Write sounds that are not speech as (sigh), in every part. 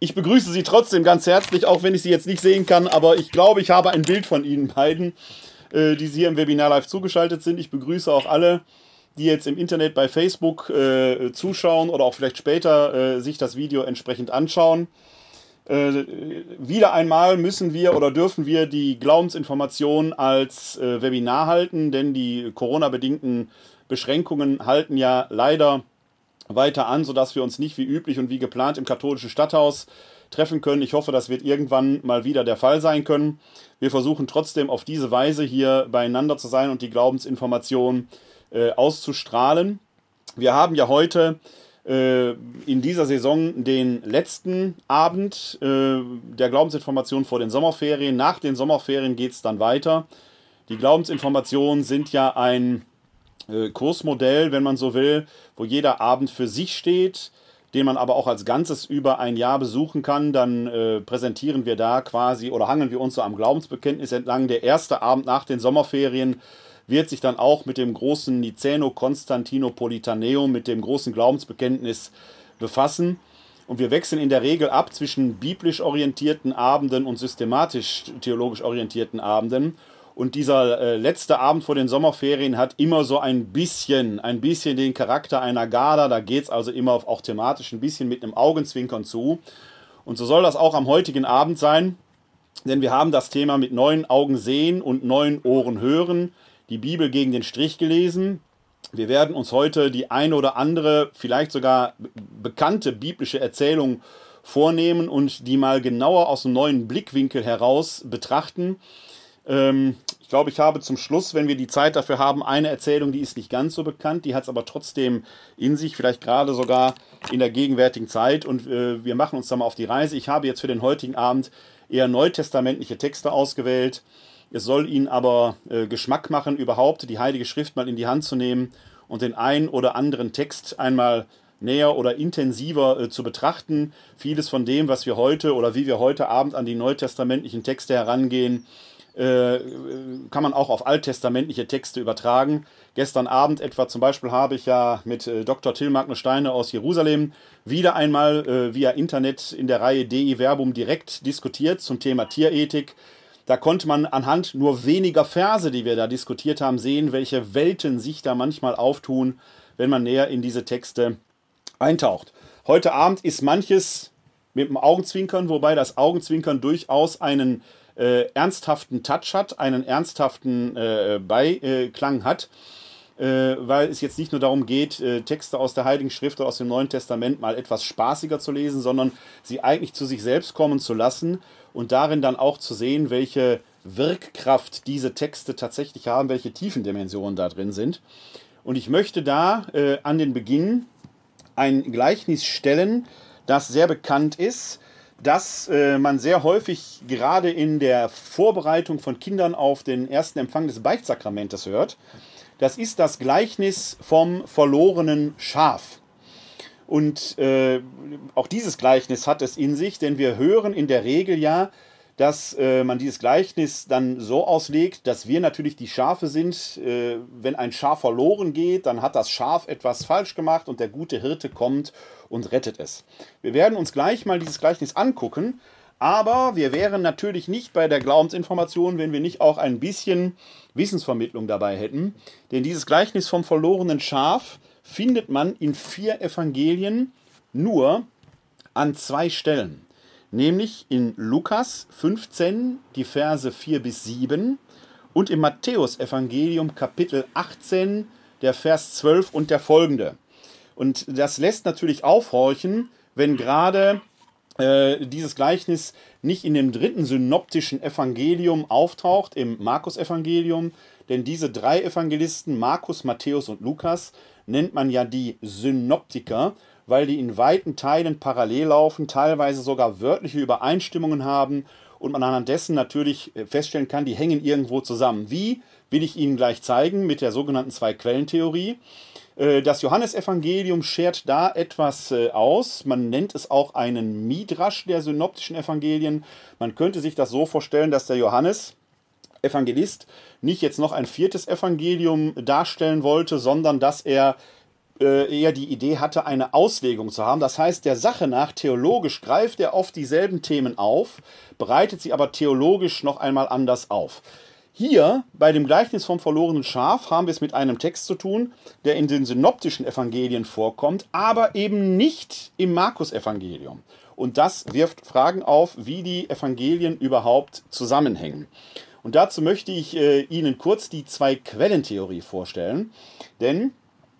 Ich begrüße Sie trotzdem ganz herzlich, auch wenn ich Sie jetzt nicht sehen kann, aber ich glaube, ich habe ein Bild von Ihnen beiden, äh, die Sie hier im Webinar live zugeschaltet sind. Ich begrüße auch alle, die jetzt im Internet bei Facebook äh, zuschauen oder auch vielleicht später äh, sich das Video entsprechend anschauen. Äh, wieder einmal müssen wir oder dürfen wir die Glaubensinformation als äh, Webinar halten, denn die Corona-bedingten Beschränkungen halten ja leider weiter an, sodass wir uns nicht wie üblich und wie geplant im katholischen Stadthaus treffen können. Ich hoffe, das wird irgendwann mal wieder der Fall sein können. Wir versuchen trotzdem auf diese Weise hier beieinander zu sein und die Glaubensinformation äh, auszustrahlen. Wir haben ja heute äh, in dieser Saison den letzten Abend äh, der Glaubensinformation vor den Sommerferien. Nach den Sommerferien geht es dann weiter. Die Glaubensinformationen sind ja ein äh, Kursmodell, wenn man so will, wo jeder Abend für sich steht, den man aber auch als Ganzes über ein Jahr besuchen kann. Dann äh, präsentieren wir da quasi oder hangeln wir uns so am Glaubensbekenntnis entlang. Der erste Abend nach den Sommerferien wird sich dann auch mit dem großen Niceno Konstantinopolitaneum, mit dem großen Glaubensbekenntnis befassen. Und wir wechseln in der Regel ab zwischen biblisch orientierten Abenden und systematisch theologisch orientierten Abenden. Und dieser äh, letzte Abend vor den Sommerferien hat immer so ein bisschen, ein bisschen den Charakter einer Gala. Da geht es also immer auch thematisch ein bisschen mit einem Augenzwinkern zu. Und so soll das auch am heutigen Abend sein, denn wir haben das Thema mit neuen Augen sehen und neuen Ohren hören die Bibel gegen den Strich gelesen. Wir werden uns heute die eine oder andere, vielleicht sogar bekannte biblische Erzählung vornehmen und die mal genauer aus einem neuen Blickwinkel heraus betrachten. Ähm, ich glaube, ich habe zum Schluss, wenn wir die Zeit dafür haben, eine Erzählung, die ist nicht ganz so bekannt, die hat es aber trotzdem in sich, vielleicht gerade sogar in der gegenwärtigen Zeit. Und äh, wir machen uns da mal auf die Reise. Ich habe jetzt für den heutigen Abend eher neutestamentliche Texte ausgewählt. Es soll ihnen aber äh, Geschmack machen, überhaupt die Heilige Schrift mal in die Hand zu nehmen und den einen oder anderen Text einmal näher oder intensiver äh, zu betrachten. Vieles von dem, was wir heute oder wie wir heute Abend an die neutestamentlichen Texte herangehen, äh, kann man auch auf alttestamentliche Texte übertragen. Gestern Abend etwa zum Beispiel habe ich ja mit äh, Dr. Till Magnus Steine aus Jerusalem wieder einmal äh, via Internet in der Reihe DI Verbum direkt diskutiert zum Thema Tierethik. Da konnte man anhand nur weniger Verse, die wir da diskutiert haben, sehen, welche Welten sich da manchmal auftun, wenn man näher in diese Texte eintaucht. Heute Abend ist manches mit dem Augenzwinkern, wobei das Augenzwinkern durchaus einen äh, ernsthaften Touch hat, einen ernsthaften äh, Beiklang hat, äh, weil es jetzt nicht nur darum geht, äh, Texte aus der Heiligen Schrift oder aus dem Neuen Testament mal etwas spaßiger zu lesen, sondern sie eigentlich zu sich selbst kommen zu lassen und darin dann auch zu sehen, welche Wirkkraft diese Texte tatsächlich haben, welche Tiefendimensionen da drin sind. Und ich möchte da äh, an den Beginn ein Gleichnis stellen, das sehr bekannt ist, das äh, man sehr häufig gerade in der Vorbereitung von Kindern auf den ersten Empfang des Beichtsakramentes hört. Das ist das Gleichnis vom verlorenen Schaf. Und äh, auch dieses Gleichnis hat es in sich, denn wir hören in der Regel ja, dass äh, man dieses Gleichnis dann so auslegt, dass wir natürlich die Schafe sind. Äh, wenn ein Schaf verloren geht, dann hat das Schaf etwas falsch gemacht und der gute Hirte kommt und rettet es. Wir werden uns gleich mal dieses Gleichnis angucken, aber wir wären natürlich nicht bei der Glaubensinformation, wenn wir nicht auch ein bisschen Wissensvermittlung dabei hätten. Denn dieses Gleichnis vom verlorenen Schaf findet man in vier Evangelien nur an zwei Stellen. Nämlich in Lukas 15 die Verse 4 bis 7 und im Matthäusevangelium Kapitel 18 der Vers 12 und der folgende. Und das lässt natürlich aufhorchen, wenn gerade äh, dieses Gleichnis nicht in dem dritten synoptischen Evangelium auftaucht, im Markus-Evangelium, denn diese drei Evangelisten, Markus, Matthäus und Lukas, nennt man ja die Synoptiker, weil die in weiten Teilen parallel laufen, teilweise sogar wörtliche Übereinstimmungen haben und man anhand dessen natürlich äh, feststellen kann, die hängen irgendwo zusammen. Wie, will ich Ihnen gleich zeigen mit der sogenannten Zwei-Quellen-Theorie. Äh, das Johannesevangelium schert da etwas äh, aus. Man nennt es auch einen Midrasch der synoptischen Evangelien. Man könnte sich das so vorstellen, dass der Johannes Evangelist nicht jetzt noch ein viertes Evangelium darstellen wollte, sondern dass er äh, eher die Idee hatte, eine Auslegung zu haben. Das heißt, der Sache nach theologisch greift er oft dieselben Themen auf, bereitet sie aber theologisch noch einmal anders auf. Hier bei dem Gleichnis vom verlorenen Schaf haben wir es mit einem Text zu tun, der in den synoptischen Evangelien vorkommt, aber eben nicht im Markus-Evangelium. Und das wirft Fragen auf, wie die Evangelien überhaupt zusammenhängen. Und dazu möchte ich äh, Ihnen kurz die Zwei-Quellentheorie vorstellen. Denn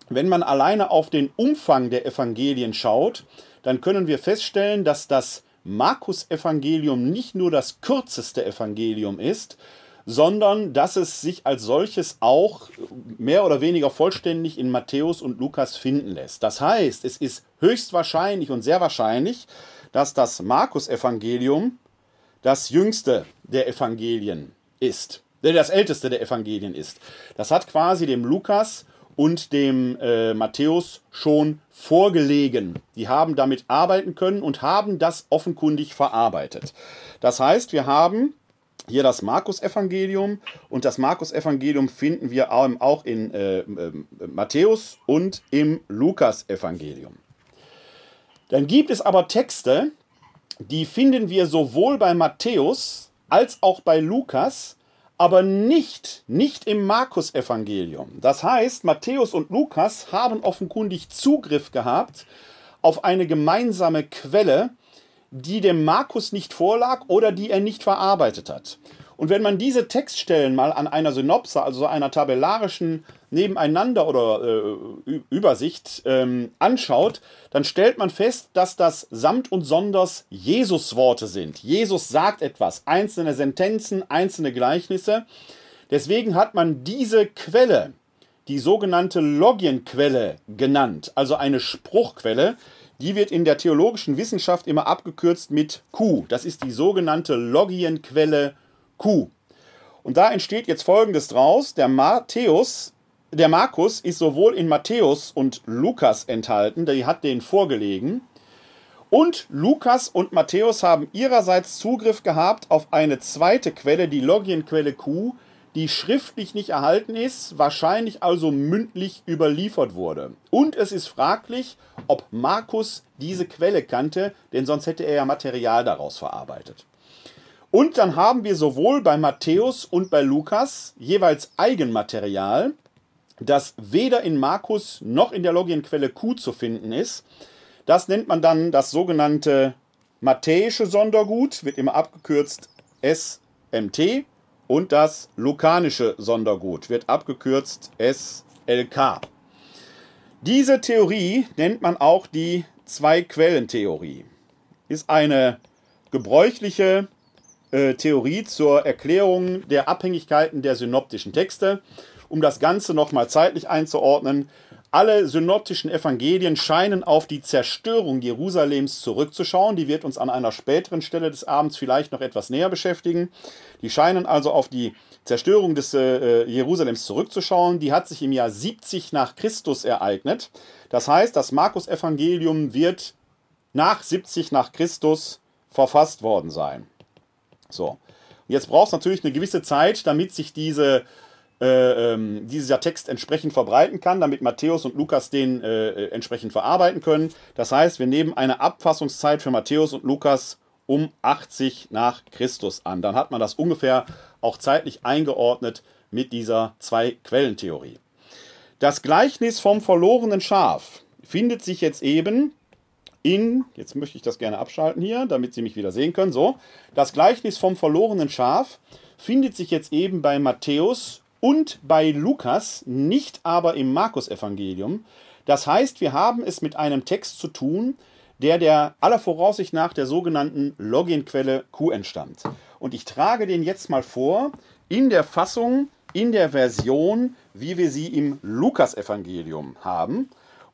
wenn man alleine auf den Umfang der Evangelien schaut, dann können wir feststellen, dass das Markus-Evangelium nicht nur das kürzeste Evangelium ist, sondern dass es sich als solches auch mehr oder weniger vollständig in Matthäus und Lukas finden lässt. Das heißt, es ist höchstwahrscheinlich und sehr wahrscheinlich, dass das Markus-Evangelium das jüngste der Evangelien ist, der das älteste der Evangelien ist. Das hat quasi dem Lukas und dem äh, Matthäus schon vorgelegen. Die haben damit arbeiten können und haben das offenkundig verarbeitet. Das heißt, wir haben hier das Markus-Evangelium und das Markus-Evangelium finden wir auch in äh, äh, Matthäus und im Lukas-Evangelium. Dann gibt es aber Texte, die finden wir sowohl bei Matthäus als auch bei Lukas, aber nicht, nicht im Markus-Evangelium. Das heißt, Matthäus und Lukas haben offenkundig Zugriff gehabt auf eine gemeinsame Quelle, die dem Markus nicht vorlag oder die er nicht verarbeitet hat. Und wenn man diese Textstellen mal an einer Synopse, also einer tabellarischen Nebeneinander oder äh, Übersicht ähm, anschaut, dann stellt man fest, dass das samt und sonders Jesus-Worte sind. Jesus sagt etwas, einzelne Sentenzen, einzelne Gleichnisse. Deswegen hat man diese Quelle, die sogenannte Logienquelle genannt, also eine Spruchquelle, die wird in der theologischen Wissenschaft immer abgekürzt mit Q. Das ist die sogenannte Logienquelle Q. Und da entsteht jetzt folgendes draus: Der Matthäus, der Markus ist sowohl in Matthäus und Lukas enthalten, der hat den vorgelegen. Und Lukas und Matthäus haben ihrerseits Zugriff gehabt auf eine zweite Quelle, die Logienquelle Q, die schriftlich nicht erhalten ist, wahrscheinlich also mündlich überliefert wurde. Und es ist fraglich, ob Markus diese Quelle kannte, denn sonst hätte er ja Material daraus verarbeitet. Und dann haben wir sowohl bei Matthäus und bei Lukas jeweils Eigenmaterial, das weder in Markus noch in der Logienquelle Q zu finden ist. Das nennt man dann das sogenannte matthäische Sondergut, wird immer abgekürzt SMT. Und das lukanische Sondergut wird abgekürzt SLK. Diese Theorie nennt man auch die Zwei-Quellen-Theorie. Ist eine gebräuchliche äh, Theorie zur Erklärung der Abhängigkeiten der synoptischen Texte. Um das Ganze nochmal zeitlich einzuordnen, alle synoptischen Evangelien scheinen auf die Zerstörung Jerusalems zurückzuschauen. Die wird uns an einer späteren Stelle des Abends vielleicht noch etwas näher beschäftigen. Die scheinen also auf die Zerstörung des äh, Jerusalems zurückzuschauen. Die hat sich im Jahr 70 nach Christus ereignet. Das heißt, das Markus-Evangelium wird nach 70 nach Christus verfasst worden sein. So. Jetzt braucht es natürlich eine gewisse Zeit, damit sich diese, äh, ähm, dieser Text entsprechend verbreiten kann, damit Matthäus und Lukas den äh, äh, entsprechend verarbeiten können. Das heißt, wir nehmen eine Abfassungszeit für Matthäus und Lukas um 80 nach Christus an. Dann hat man das ungefähr auch zeitlich eingeordnet mit dieser Zwei-Quellentheorie. Das Gleichnis vom verlorenen Schaf findet sich jetzt eben in, jetzt möchte ich das gerne abschalten hier, damit Sie mich wieder sehen können, so, das Gleichnis vom verlorenen Schaf findet sich jetzt eben bei Matthäus und bei Lukas, nicht aber im Markus-Evangelium. Das heißt, wir haben es mit einem Text zu tun, der der aller Voraussicht nach der sogenannten Loginquelle Q entstammt. Und ich trage den jetzt mal vor in der Fassung, in der Version, wie wir sie im Lukas-Evangelium haben.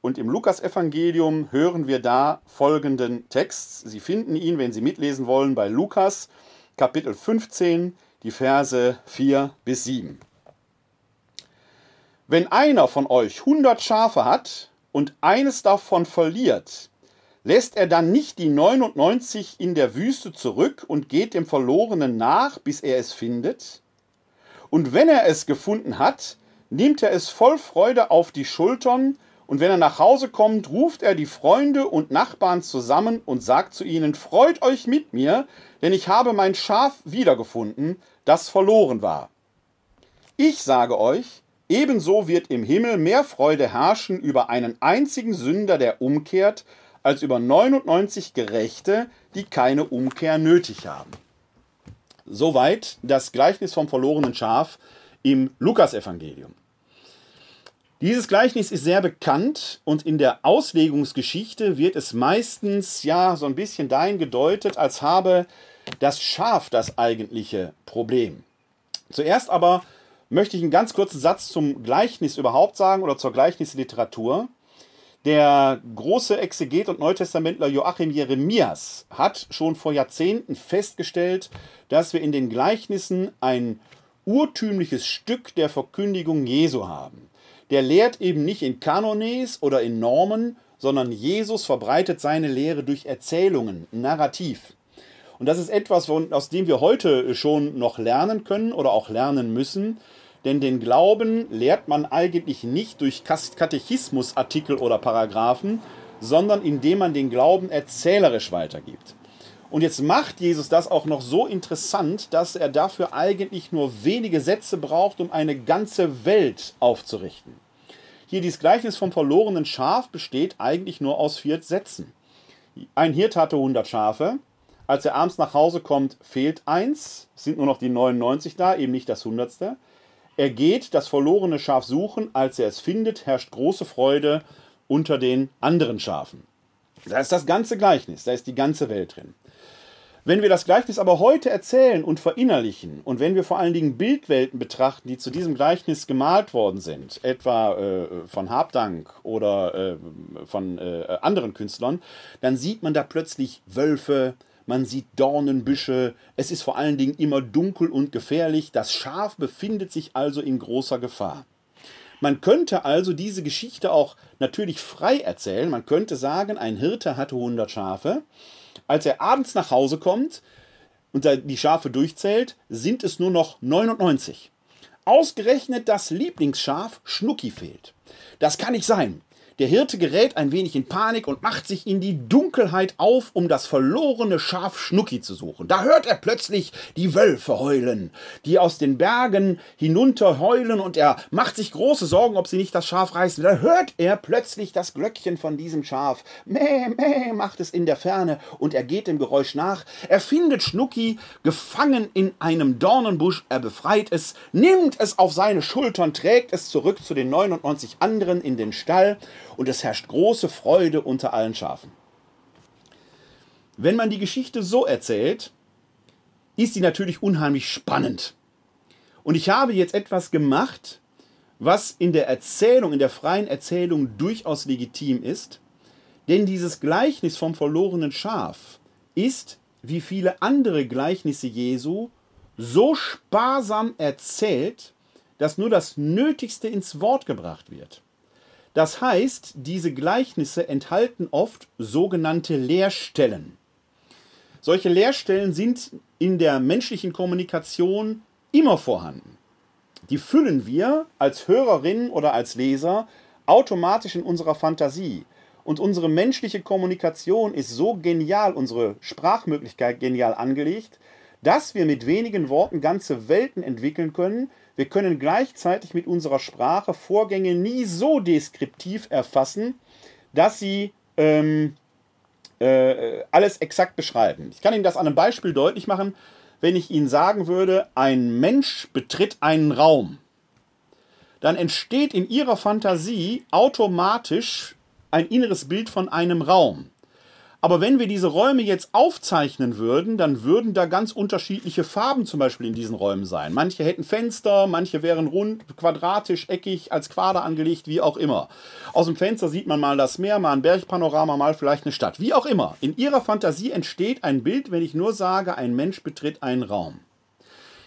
Und im Lukasevangelium hören wir da folgenden Text. Sie finden ihn, wenn Sie mitlesen wollen, bei Lukas Kapitel 15, die Verse 4 bis 7. Wenn einer von euch hundert Schafe hat und eines davon verliert, lässt er dann nicht die 99 in der Wüste zurück und geht dem Verlorenen nach, bis er es findet? Und wenn er es gefunden hat, nimmt er es voll Freude auf die Schultern Und wenn er nach Hause kommt, ruft er die Freunde und Nachbarn zusammen und sagt zu ihnen, Freut euch mit mir, denn ich habe mein Schaf wiedergefunden, das verloren war. Ich sage euch, ebenso wird im Himmel mehr Freude herrschen über einen einzigen Sünder, der umkehrt, als über 99 Gerechte, die keine Umkehr nötig haben. Soweit das Gleichnis vom verlorenen Schaf im Lukasevangelium. Dieses Gleichnis ist sehr bekannt und in der Auslegungsgeschichte wird es meistens ja so ein bisschen dahin gedeutet, als habe das Schaf das eigentliche Problem. Zuerst aber möchte ich einen ganz kurzen Satz zum Gleichnis überhaupt sagen oder zur Gleichnisliteratur. Der große Exeget und Neutestamentler Joachim Jeremias hat schon vor Jahrzehnten festgestellt, dass wir in den Gleichnissen ein urtümliches Stück der Verkündigung Jesu haben. Der lehrt eben nicht in Kanones oder in Normen, sondern Jesus verbreitet seine Lehre durch Erzählungen, Narrativ. Und das ist etwas, aus dem wir heute schon noch lernen können oder auch lernen müssen. Denn den Glauben lehrt man eigentlich nicht durch Katechismusartikel oder Paragraphen, sondern indem man den Glauben erzählerisch weitergibt. Und jetzt macht Jesus das auch noch so interessant, dass er dafür eigentlich nur wenige Sätze braucht, um eine ganze Welt aufzurichten. Hier dieses Gleichnis vom verlorenen Schaf besteht eigentlich nur aus vier Sätzen. Ein Hirt hatte 100 Schafe. Als er abends nach Hause kommt, fehlt eins. Es sind nur noch die 99 da, eben nicht das Hundertste. Er geht das verlorene Schaf suchen, als er es findet, herrscht große Freude unter den anderen Schafen. Da ist das ganze Gleichnis, da ist die ganze Welt drin. Wenn wir das Gleichnis aber heute erzählen und verinnerlichen und wenn wir vor allen Dingen Bildwelten betrachten, die zu diesem Gleichnis gemalt worden sind, etwa äh, von Habdank oder äh, von äh, anderen Künstlern, dann sieht man da plötzlich Wölfe, man sieht Dornenbüsche, es ist vor allen Dingen immer dunkel und gefährlich, das Schaf befindet sich also in großer Gefahr. Man könnte also diese Geschichte auch natürlich frei erzählen. Man könnte sagen, ein Hirte hatte 100 Schafe. Als er abends nach Hause kommt und die Schafe durchzählt, sind es nur noch 99. Ausgerechnet das Lieblingsschaf Schnucki fehlt. Das kann nicht sein. Der Hirte gerät ein wenig in Panik und macht sich in die Dunkelheit auf, um das verlorene Schaf Schnucki zu suchen. Da hört er plötzlich die Wölfe heulen, die aus den Bergen hinunter heulen und er macht sich große Sorgen, ob sie nicht das Schaf reißen. Da hört er plötzlich das Glöckchen von diesem Schaf. Mäh, mäh, macht es in der Ferne und er geht dem Geräusch nach. Er findet Schnucki gefangen in einem Dornenbusch. Er befreit es, nimmt es auf seine Schultern, trägt es zurück zu den 99 anderen in den Stall und es herrscht große Freude unter allen Schafen. Wenn man die Geschichte so erzählt, ist sie natürlich unheimlich spannend. Und ich habe jetzt etwas gemacht, was in der Erzählung, in der freien Erzählung durchaus legitim ist, denn dieses Gleichnis vom verlorenen Schaf ist, wie viele andere Gleichnisse Jesu, so sparsam erzählt, dass nur das Nötigste ins Wort gebracht wird. Das heißt, diese Gleichnisse enthalten oft sogenannte Leerstellen. Solche Leerstellen sind in der menschlichen Kommunikation immer vorhanden. Die füllen wir als Hörerinnen oder als Leser automatisch in unserer Fantasie. Und unsere menschliche Kommunikation ist so genial, unsere Sprachmöglichkeit genial angelegt, dass wir mit wenigen Worten ganze Welten entwickeln können, wir können gleichzeitig mit unserer Sprache Vorgänge nie so deskriptiv erfassen, dass sie ähm, äh, alles exakt beschreiben. Ich kann Ihnen das an einem Beispiel deutlich machen, wenn ich Ihnen sagen würde, ein Mensch betritt einen Raum. Dann entsteht in Ihrer Fantasie automatisch ein inneres Bild von einem Raum. Aber wenn wir diese Räume jetzt aufzeichnen würden, dann würden da ganz unterschiedliche Farben zum Beispiel in diesen Räumen sein. Manche hätten Fenster, manche wären rund, quadratisch, eckig, als Quader angelegt, wie auch immer. Aus dem Fenster sieht man mal das Meer, mal ein Bergpanorama, mal vielleicht eine Stadt. Wie auch immer. In ihrer Fantasie entsteht ein Bild, wenn ich nur sage, ein Mensch betritt einen Raum.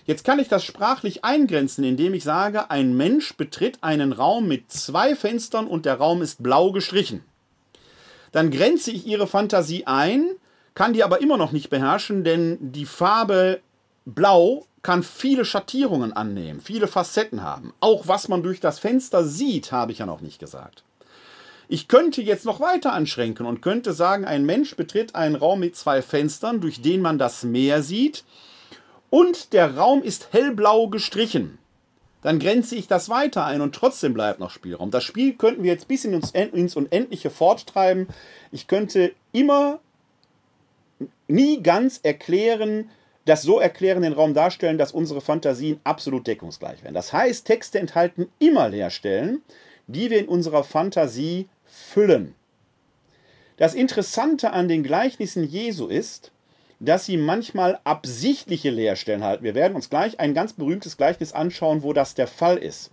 Jetzt kann ich das sprachlich eingrenzen, indem ich sage, ein Mensch betritt einen Raum mit zwei Fenstern und der Raum ist blau gestrichen dann grenze ich ihre Fantasie ein, kann die aber immer noch nicht beherrschen, denn die Farbe Blau kann viele Schattierungen annehmen, viele Facetten haben. Auch was man durch das Fenster sieht, habe ich ja noch nicht gesagt. Ich könnte jetzt noch weiter anschränken und könnte sagen, ein Mensch betritt einen Raum mit zwei Fenstern, durch den man das Meer sieht, und der Raum ist hellblau gestrichen. Dann grenze ich das weiter ein und trotzdem bleibt noch Spielraum. Das Spiel könnten wir jetzt bis ins, Unendliche forttreiben. Ich könnte immer nie ganz erklären, das so erklären, den Raum darstellen, dass unsere Fantasien absolut deckungsgleich werden. Das heißt, Texte enthalten immer Leerstellen, die wir in unserer Fantasie füllen. Das Interessante an den Gleichnissen Jesu ist, dass sie manchmal absichtliche Leerstellen halten. Wir werden uns gleich ein ganz berühmtes Gleichnis anschauen, wo das der Fall ist.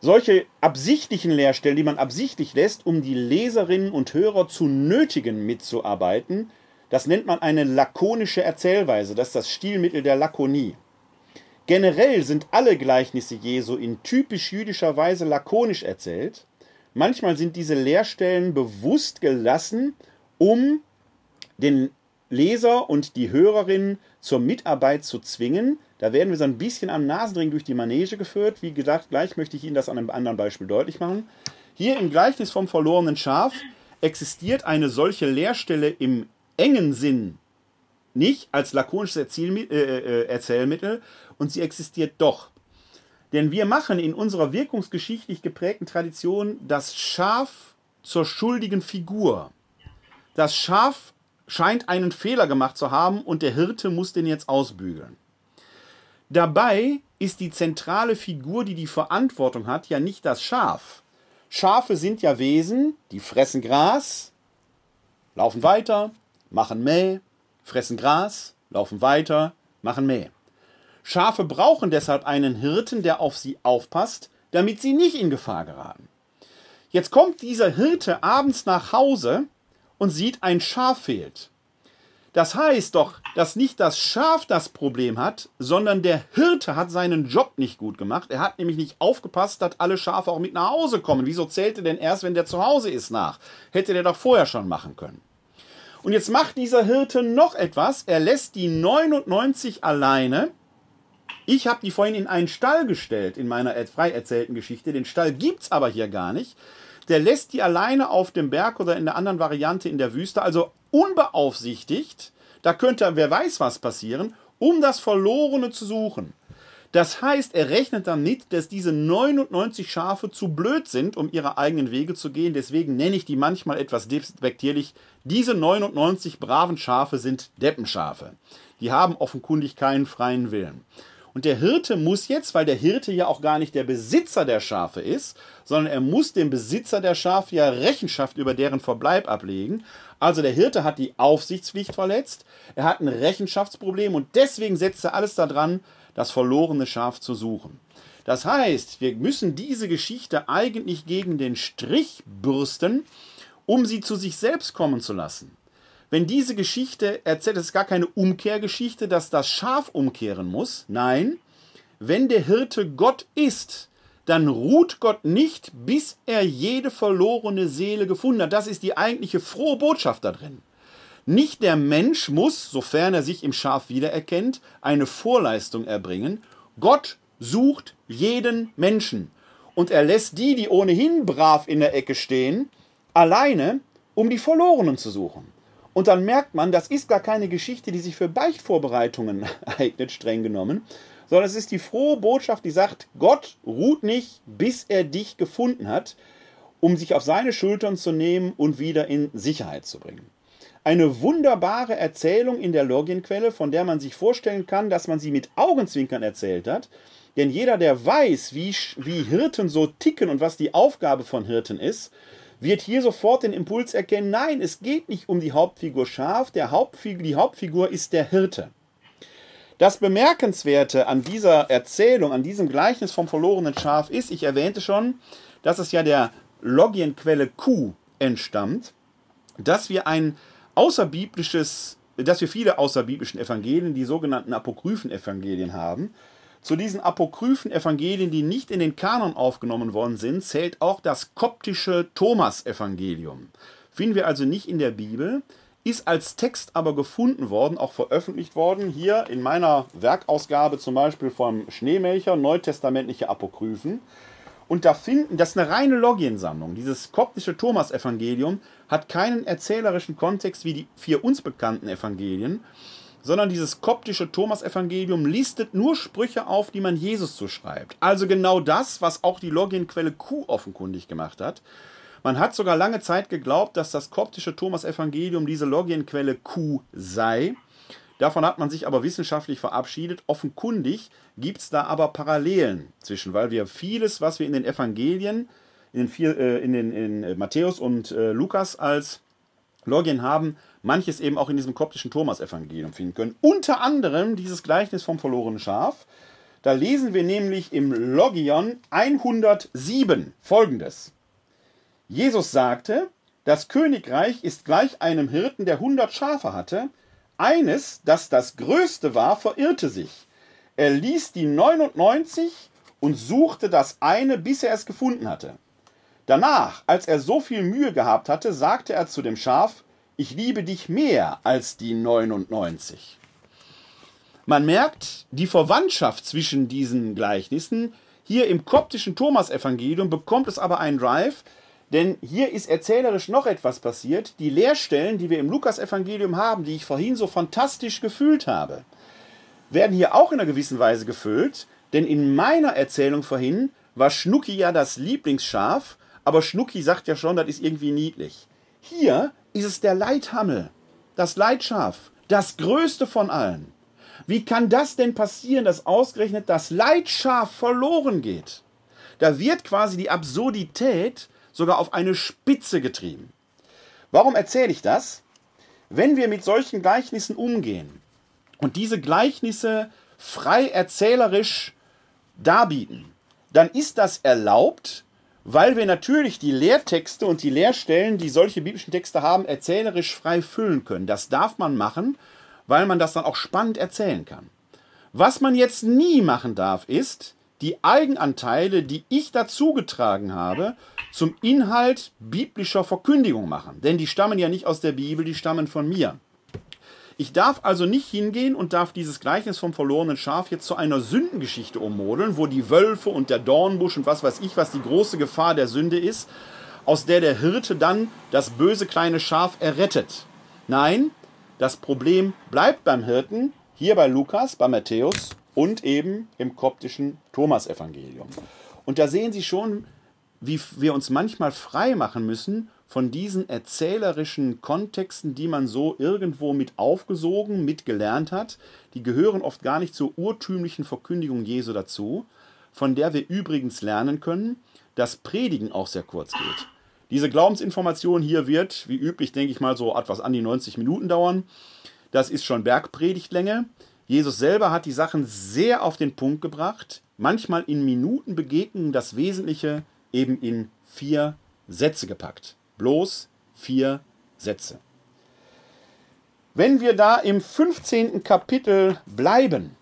Solche absichtlichen Leerstellen, die man absichtlich lässt, um die Leserinnen und Hörer zu nötigen, mitzuarbeiten, das nennt man eine lakonische Erzählweise. Das ist das Stilmittel der Lakonie. Generell sind alle Gleichnisse Jesu in typisch jüdischer Weise lakonisch erzählt. Manchmal sind diese Leerstellen bewusst gelassen, um den Leser und die Hörerin zur Mitarbeit zu zwingen. Da werden wir so ein bisschen am Nasenring durch die Manege geführt. Wie gesagt, gleich möchte ich Ihnen das an einem anderen Beispiel deutlich machen. Hier im Gleichnis vom verlorenen Schaf existiert eine solche Leerstelle im engen Sinn nicht als lakonisches äh, äh, Erzählmittel und sie existiert doch. Denn wir machen in unserer wirkungsgeschichtlich geprägten Tradition das Schaf zur schuldigen Figur. Das Schaf scheint einen Fehler gemacht zu haben und der Hirte muss den jetzt ausbügeln. Dabei ist die zentrale Figur, die die Verantwortung hat, ja nicht das Schaf. Schafe sind ja Wesen, die fressen Gras, laufen weiter, machen Mäh, fressen Gras, laufen weiter, machen Mäh. Schafe brauchen deshalb einen Hirten, der auf sie aufpasst, damit sie nicht in Gefahr geraten. Jetzt kommt dieser Hirte abends nach Hause und sieht, ein Schaf fehlt. Das heißt doch, dass nicht das Schaf das Problem hat, sondern der Hirte hat seinen Job nicht gut gemacht. Er hat nämlich nicht aufgepasst, dass alle Schafe auch mit nach Hause kommen. Wieso zählt er denn erst, wenn der zu Hause ist, nach? Hätte der doch vorher schon machen können. Und jetzt macht dieser Hirte noch etwas. Er lässt die 99 alleine. Ich habe die vorhin in einen Stall gestellt, in meiner frei erzählten Geschichte. Den Stall gibt es aber hier gar nicht. Der lässt die alleine auf dem Berg oder in der anderen Variante in der Wüste, also unbeaufsichtigt. Da könnte, wer weiß was passieren, um das Verlorene zu suchen. Das heißt, er rechnet damit, dass diese 99 Schafe zu blöd sind, um ihre eigenen Wege zu gehen. Deswegen nenne ich die manchmal etwas despektierlich. Diese 99 braven Schafe sind Deppenschafe. Die haben offenkundig keinen freien Willen. Und der Hirte muss jetzt, weil der Hirte ja auch gar nicht der Besitzer der Schafe ist, sondern er muss dem Besitzer der Schafe ja Rechenschaft über deren Verbleib ablegen. Also der Hirte hat die Aufsichtspflicht verletzt, er hat ein Rechenschaftsproblem und deswegen setzt er alles daran, das verlorene Schaf zu suchen. Das heißt, wir müssen diese Geschichte eigentlich gegen den Strich bürsten, um sie zu sich selbst kommen zu lassen. Wenn diese Geschichte erzählt, es ist gar keine Umkehrgeschichte, dass das Schaf umkehren muss. Nein, wenn der Hirte Gott ist, dann ruht Gott nicht, bis er jede verlorene Seele gefunden hat. Das ist die eigentliche frohe Botschaft da drin. Nicht der Mensch muss, sofern er sich im Schaf wiedererkennt, eine Vorleistung erbringen. Gott sucht jeden Menschen. Und er lässt die, die ohnehin brav in der Ecke stehen, alleine, um die Verlorenen zu suchen. Und dann merkt man, das ist gar keine Geschichte, die sich für Beichtvorbereitungen (laughs) eignet, streng genommen, sondern es ist die frohe Botschaft, die sagt, Gott ruht nicht, bis er dich gefunden hat, um sich auf seine Schultern zu nehmen und wieder in Sicherheit zu bringen. Eine wunderbare Erzählung in der Logienquelle, von der man sich vorstellen kann, dass man sie mit Augenzwinkern erzählt hat. Denn jeder, der weiß, wie, wie Hirten so ticken und was die Aufgabe von Hirten ist, wird hier sofort den Impuls erkennen, nein, es geht nicht um die Hauptfigur Schaf, der Hauptfigur, die Hauptfigur ist der Hirte. Das Bemerkenswerte an dieser Erzählung, an diesem Gleichnis vom verlorenen Schaf ist, ich erwähnte schon, dass es ja der Logienquelle Q entstammt, dass wir ein außerbiblisches, dass wir viele außerbiblischen Evangelien, die sogenannten apokryphen Evangelien haben. Zu diesen apokryphen Evangelien, die nicht in den Kanon aufgenommen worden sind, zählt auch das koptische Thomas-Evangelium. Finden wir also nicht in der Bibel, ist als Text aber gefunden worden, auch veröffentlicht worden. Hier in meiner Werkausgabe zum Beispiel vom Schneemelcher, neutestamentliche Apokryphen. Und da finden, das ist eine reine Logiensammlung. Dieses koptische Thomas-Evangelium hat keinen erzählerischen Kontext wie die vier uns bekannten Evangelien, sondern dieses koptische Thomas-Evangelium listet nur Sprüche auf, die man Jesus zuschreibt. Also genau das, was auch die Logienquelle Q offenkundig gemacht hat. Man hat sogar lange Zeit geglaubt, dass das koptische Thomas-Evangelium diese Logienquelle Q sei. Davon hat man sich aber wissenschaftlich verabschiedet. Offenkundig gibt es da aber Parallelen zwischen, weil wir vieles, was wir in den Evangelien, in den, vier, äh, in den in Matthäus und äh, Lukas als Logien haben, manches eben auch in diesem koptischen Thomas-Evangelium finden können. Unter anderem dieses Gleichnis vom verlorenen Schaf. Da lesen wir nämlich im Logion 107 folgendes. Jesus sagte, das Königreich ist gleich einem Hirten, der 100 Schafe hatte. Eines, das das größte war, verirrte sich. Er ließ die 99 und suchte das eine, bis er es gefunden hatte. Danach, als er so viel Mühe gehabt hatte, sagte er zu dem Schaf, ich liebe dich mehr als die 99. Man merkt die Verwandtschaft zwischen diesen Gleichnissen. Hier im koptischen Thomas-Evangelium bekommt es aber einen Drive, denn hier ist erzählerisch noch etwas passiert. Die Leerstellen, die wir im Lukas-Evangelium haben, die ich vorhin so fantastisch gefühlt habe, werden hier auch in einer gewissen Weise gefüllt. Denn in meiner Erzählung vorhin war Schnucki ja das Lieblingsschaf aber Schnucki sagt ja schon, das ist irgendwie niedlich. Hier ist es der Leithammel, das Leitschaf, das größte von allen. Wie kann das denn passieren, dass ausgerechnet das Leitschaf verloren geht? Da wird quasi die Absurdität sogar auf eine Spitze getrieben. Warum erzähle ich das? Wenn wir mit solchen Gleichnissen umgehen und diese Gleichnisse frei erzählerisch darbieten, dann ist das erlaubt, weil wir natürlich die Lehrtexte und die Lehrstellen, die solche biblischen Texte haben, erzählerisch frei füllen können. Das darf man machen, weil man das dann auch spannend erzählen kann. Was man jetzt nie machen darf, ist, die Eigenanteile, die ich dazugetragen habe, zum Inhalt biblischer Verkündigung machen. Denn die stammen ja nicht aus der Bibel, die stammen von mir. Ich darf also nicht hingehen und darf dieses Gleichnis vom verlorenen Schaf jetzt zu einer Sündengeschichte ummodeln, wo die Wölfe und der Dornbusch und was weiß ich, was die große Gefahr der Sünde ist, aus der der Hirte dann das böse kleine Schaf errettet. Nein, das Problem bleibt beim Hirten, hier bei Lukas, bei Matthäus und eben im koptischen Thomasevangelium. Und da sehen Sie schon, wie wir uns manchmal frei machen müssen von diesen erzählerischen Kontexten, die man so irgendwo mit aufgesogen, mitgelernt hat, die gehören oft gar nicht zur urtümlichen Verkündigung Jesu dazu, von der wir übrigens lernen können, dass Predigen auch sehr kurz geht. Diese Glaubensinformation hier wird, wie üblich, denke ich mal, so etwas an die 90 Minuten dauern. Das ist schon Bergpredigtlänge. Jesus selber hat die Sachen sehr auf den Punkt gebracht, manchmal in Minuten begegnen das Wesentliche eben in vier Sätze gepackt. Bloß vier Sätze. Wenn wir da im 15. Kapitel bleiben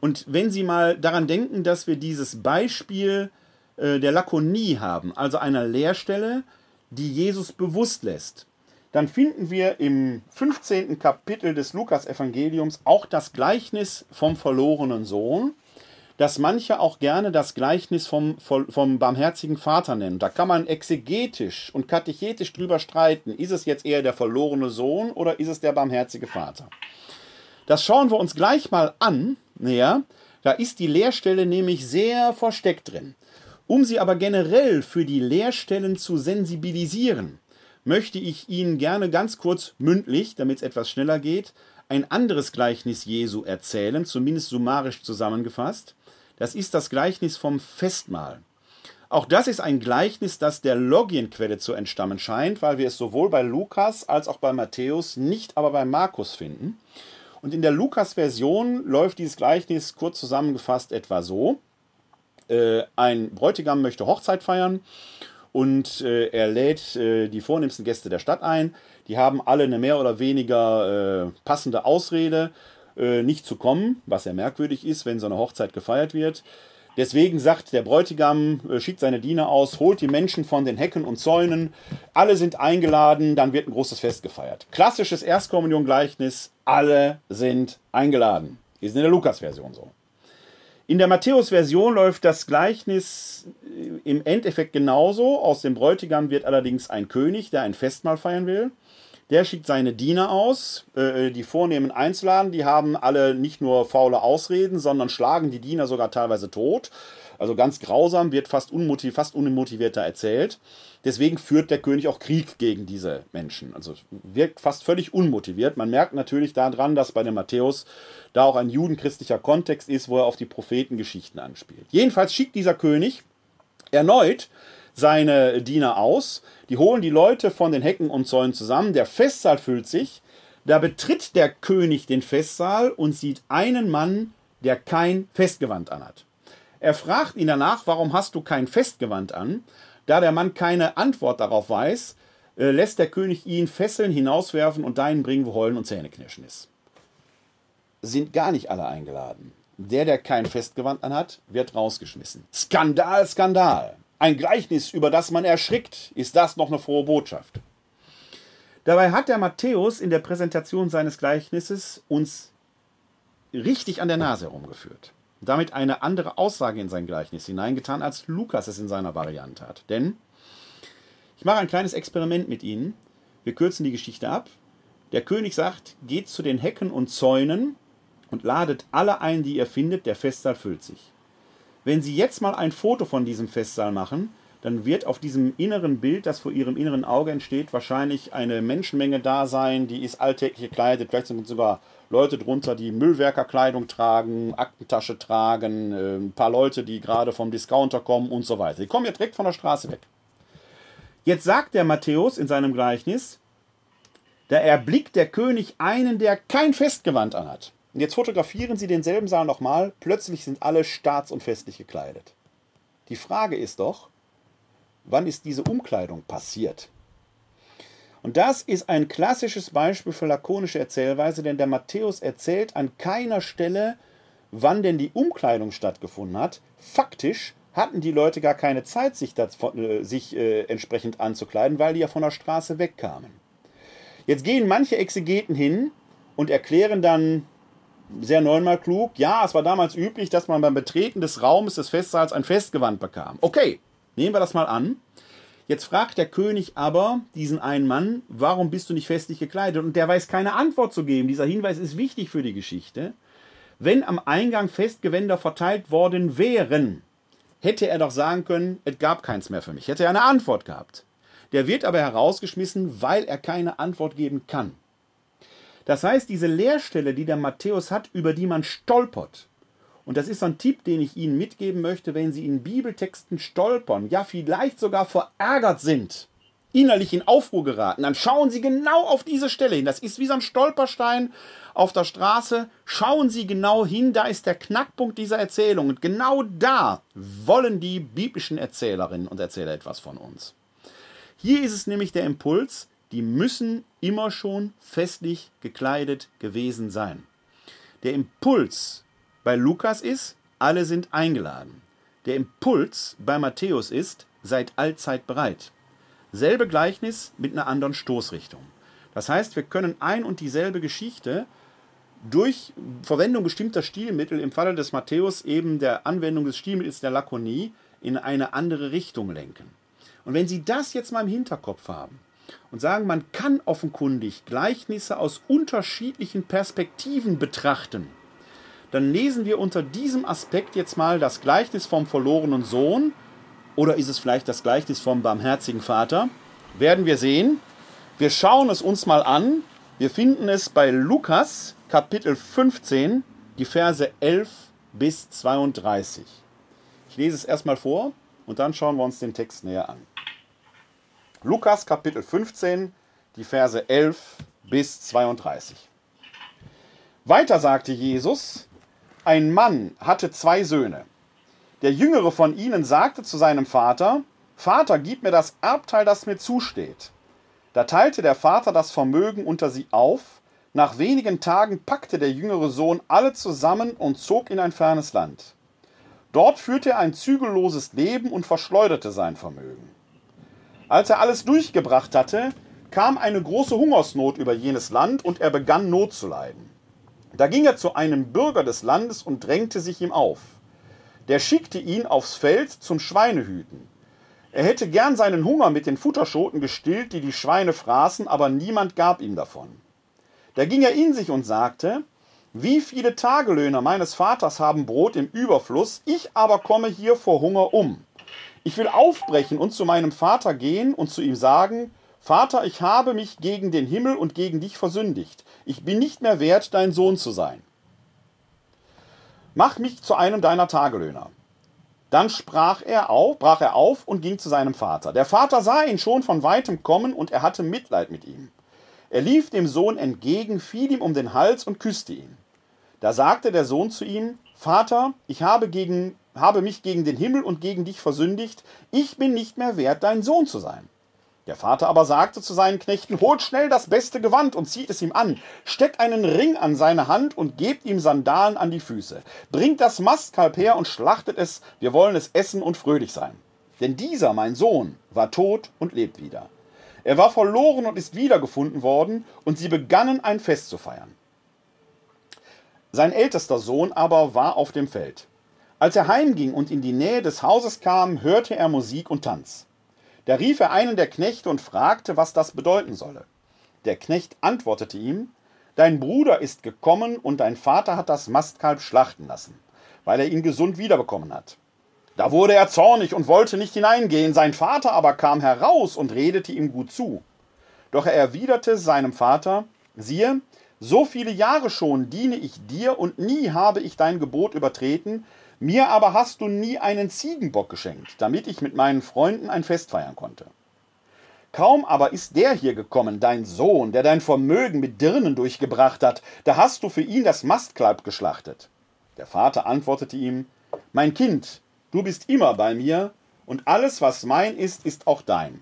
und wenn Sie mal daran denken, dass wir dieses Beispiel äh, der Lakonie haben, also einer Leerstelle, die Jesus bewusst lässt, dann finden wir im 15. Kapitel des Lukas-Evangeliums auch das Gleichnis vom verlorenen Sohn dass manche auch gerne das Gleichnis vom, vom barmherzigen Vater nennen. Da kann man exegetisch und katechetisch drüber streiten. Ist es jetzt eher der verlorene Sohn oder ist es der barmherzige Vater? Das schauen wir uns gleich mal an, näher. Da ist die Leerstelle nämlich sehr versteckt drin. Um sie aber generell für die Leerstellen zu sensibilisieren, möchte ich Ihnen gerne ganz kurz mündlich, damit es etwas schneller geht, ein anderes Gleichnis Jesu erzählen, zumindest summarisch zusammengefasst. Das ist das Gleichnis vom Festmahl. Auch das ist ein Gleichnis, das der Logienquelle zu entstammen scheint, weil wir es sowohl bei Lukas als auch bei Matthäus, nicht aber bei Markus finden. Und in der Lukas-Version läuft dieses Gleichnis kurz zusammengefasst etwa so. Äh, ein Bräutigam möchte Hochzeit feiern und äh, er lädt äh, die vornehmsten Gäste der Stadt ein. Die haben alle eine mehr oder weniger passende Ausrede äh, nicht zu kommen, was ja merkwürdig ist, wenn so eine Hochzeit gefeiert wird. Deswegen sagt der Bräutigam, äh, schickt seine Diener aus, holt die Menschen von den Hecken und Zäunen, alle sind eingeladen, dann wird ein großes Fest gefeiert. Klassisches Erstkommunion-Gleichnis, alle sind eingeladen. Ist in der Lukas-Version so. In der Matthäus-Version läuft das Gleichnis äh, im Endeffekt genauso. Aus dem Bräutigam wird allerdings ein König, der ein Festmahl feiern will. Der schickt seine Diener aus, äh, die vornehmen einzuladen. Die haben alle nicht nur faule Ausreden, sondern schlagen die Diener sogar teilweise tot. Also ganz grausam, wird fast, unmotiv fast unmotivierter erzählt. Deswegen führt der König auch Krieg gegen diese Menschen. Also wirkt fast völlig unmotiviert. Man merkt natürlich daran, dass bei dem Matthäus da auch ein judenchristlicher Kontext ist, wo er auf die Prophetengeschichten anspielt. Jedenfalls schickt dieser König erneut seine Diener aus. Die holen die Leute von den Hecken und Zäunen zusammen. Der Festsaal füllt sich. Da betritt der König den Festsaal und sieht einen Mann, der kein Festgewand anhat. Er fragt ihn danach, warum hast du kein Festgewand an? Da der Mann keine Antwort darauf weiß, äh, lässt der König ihn fesseln, hinauswerfen und dahin bringen, wo Heulen und Zähneknirschen ist. Sind gar nicht alle eingeladen. Der, der kein Festgewand anhat, wird rausgeschmissen. Skandal, Skandal. Ein Gleichnis, über das man erschrickt. Ist das noch eine frohe Botschaft? Dabei hat der Matthäus in der Präsentation seines Gleichnisses uns richtig an der Nase herumgeführt damit eine andere Aussage in sein Gleichnis hineingetan, als Lukas es in seiner Variante hat. Denn ich mache ein kleines Experiment mit Ihnen. Wir kürzen die Geschichte ab. Der König sagt, geht zu den Hecken und Zäunen und ladet alle ein, die ihr findet, der Festsaal füllt sich. Wenn Sie jetzt mal ein Foto von diesem Festsaal machen, dann wird auf diesem inneren Bild, das vor Ihrem inneren Auge entsteht, wahrscheinlich eine Menschenmenge da sein, die ist alltäglich gekleidet, vielleicht sind sogar Leute drunter, die Müllwerkerkleidung tragen, Aktentasche tragen, ein paar Leute, die gerade vom Discounter kommen und so weiter. Die kommen ja direkt von der Straße weg. Jetzt sagt der Matthäus in seinem Gleichnis, da erblickt der König einen, der kein Festgewand anhat. Und jetzt fotografieren sie denselben Saal nochmal, plötzlich sind alle staats- und festlich gekleidet. Die Frage ist doch, wann ist diese Umkleidung passiert? Und das ist ein klassisches Beispiel für lakonische Erzählweise, denn der Matthäus erzählt an keiner Stelle, wann denn die Umkleidung stattgefunden hat. Faktisch hatten die Leute gar keine Zeit, sich, das, äh, sich äh, entsprechend anzukleiden, weil die ja von der Straße wegkamen. Jetzt gehen manche Exegeten hin und erklären dann sehr neunmal klug, ja, es war damals üblich, dass man beim Betreten des Raumes des Festsaals ein Festgewand bekam. Okay, nehmen wir das mal an. Jetzt fragt der König aber diesen einen Mann, warum bist du nicht festlich gekleidet? Und der weiß keine Antwort zu geben. Dieser Hinweis ist wichtig für die Geschichte. Wenn am Eingang Festgewänder verteilt worden wären, hätte er doch sagen können, es gab keins mehr für mich. Hätte er eine Antwort gehabt. Der wird aber herausgeschmissen, weil er keine Antwort geben kann. Das heißt, diese Leerstelle, die der Matthäus hat, über die man stolpert, und das ist so ein Tipp, den ich Ihnen mitgeben möchte, wenn Sie in Bibeltexten stolpern, ja vielleicht sogar verärgert sind, innerlich in Aufruhr geraten, dann schauen Sie genau auf diese Stelle hin. Das ist wie so ein Stolperstein auf der Straße. Schauen Sie genau hin, da ist der Knackpunkt dieser Erzählung. Und genau da wollen die biblischen Erzählerinnen und Erzähler etwas von uns. Hier ist es nämlich der Impuls, die müssen immer schon festlich gekleidet gewesen sein. Der Impuls bei Lukas ist, alle sind eingeladen. Der Impuls bei Matthäus ist, seid allzeit bereit. Selbe Gleichnis mit einer anderen Stoßrichtung. Das heißt, wir können ein und dieselbe Geschichte durch Verwendung bestimmter Stilmittel, im Falle des Matthäus eben der Anwendung des Stilmittels der Lakonie, in eine andere Richtung lenken. Und wenn Sie das jetzt mal im Hinterkopf haben und sagen, man kann offenkundig Gleichnisse aus unterschiedlichen Perspektiven betrachten, dann lesen wir unter diesem Aspekt jetzt mal das Gleichnis vom verlorenen Sohn oder ist es vielleicht das Gleichnis vom barmherzigen Vater? Werden wir sehen. Wir schauen es uns mal an. Wir finden es bei Lukas Kapitel 15, die Verse 11 bis 32. Ich lese es erstmal vor und dann schauen wir uns den Text näher an. Lukas Kapitel 15, die Verse 11 bis 32. Weiter sagte Jesus, ein Mann hatte zwei Söhne. Der jüngere von ihnen sagte zu seinem Vater, Vater, gib mir das Erbteil, das mir zusteht. Da teilte der Vater das Vermögen unter sie auf. Nach wenigen Tagen packte der jüngere Sohn alle zusammen und zog in ein fernes Land. Dort führte er ein zügelloses Leben und verschleuderte sein Vermögen. Als er alles durchgebracht hatte, kam eine große Hungersnot über jenes Land und er begann Not zu leiden. Da ging er zu einem Bürger des Landes und drängte sich ihm auf. der schickte ihn aufs Feld zum Schweinehüten. Er hätte gern seinen Hunger mit den Futterschoten gestillt, die die Schweine fraßen, aber niemand gab ihm davon. Da ging er in sich und sagte, wie viele Tagelöhner meines Vaters haben Brot im Überfluss, ich aber komme hier vor Hunger um. Ich will aufbrechen und zu meinem Vater gehen und zu ihm sagen, Vater, ich habe mich gegen den Himmel und gegen dich versündigt. Ich bin nicht mehr wert, dein Sohn zu sein. Mach mich zu einem deiner Tagelöhner. Dann sprach er auf, brach er auf und ging zu seinem Vater. Der Vater sah ihn schon von weitem kommen und er hatte Mitleid mit ihm. Er lief dem Sohn entgegen, fiel ihm um den Hals und küsste ihn. Da sagte der Sohn zu ihm, Vater, ich habe, gegen, habe mich gegen den Himmel und gegen dich versündigt, ich bin nicht mehr wert, dein Sohn zu sein. Der Vater aber sagte zu seinen Knechten, holt schnell das beste Gewand und zieht es ihm an, steckt einen Ring an seine Hand und gebt ihm Sandalen an die Füße. Bringt das Mastkalb her und schlachtet es, wir wollen es essen und fröhlich sein. Denn dieser, mein Sohn, war tot und lebt wieder. Er war verloren und ist wiedergefunden worden, und sie begannen ein Fest zu feiern. Sein ältester Sohn aber war auf dem Feld. Als er heimging und in die Nähe des Hauses kam, hörte er Musik und Tanz. Da rief er einen der Knechte und fragte, was das bedeuten solle. Der Knecht antwortete ihm, Dein Bruder ist gekommen und dein Vater hat das Mastkalb schlachten lassen, weil er ihn gesund wiederbekommen hat. Da wurde er zornig und wollte nicht hineingehen, sein Vater aber kam heraus und redete ihm gut zu. Doch er erwiderte seinem Vater, siehe, so viele Jahre schon diene ich dir und nie habe ich dein Gebot übertreten, mir aber hast du nie einen Ziegenbock geschenkt, damit ich mit meinen Freunden ein Fest feiern konnte. Kaum aber ist der hier gekommen, dein Sohn, der dein Vermögen mit Dirnen durchgebracht hat, da hast du für ihn das Mastkleib geschlachtet. Der Vater antwortete ihm, Mein Kind, du bist immer bei mir, und alles, was mein ist, ist auch dein.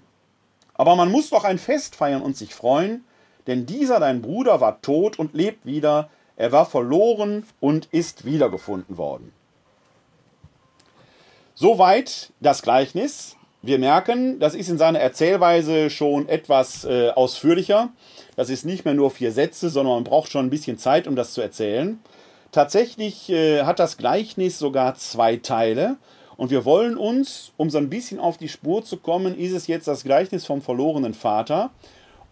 Aber man muss doch ein Fest feiern und sich freuen, denn dieser dein Bruder war tot und lebt wieder, er war verloren und ist wiedergefunden worden. Soweit das Gleichnis. Wir merken, das ist in seiner Erzählweise schon etwas äh, ausführlicher. Das ist nicht mehr nur vier Sätze, sondern man braucht schon ein bisschen Zeit, um das zu erzählen. Tatsächlich äh, hat das Gleichnis sogar zwei Teile. Und wir wollen uns, um so ein bisschen auf die Spur zu kommen, ist es jetzt das Gleichnis vom verlorenen Vater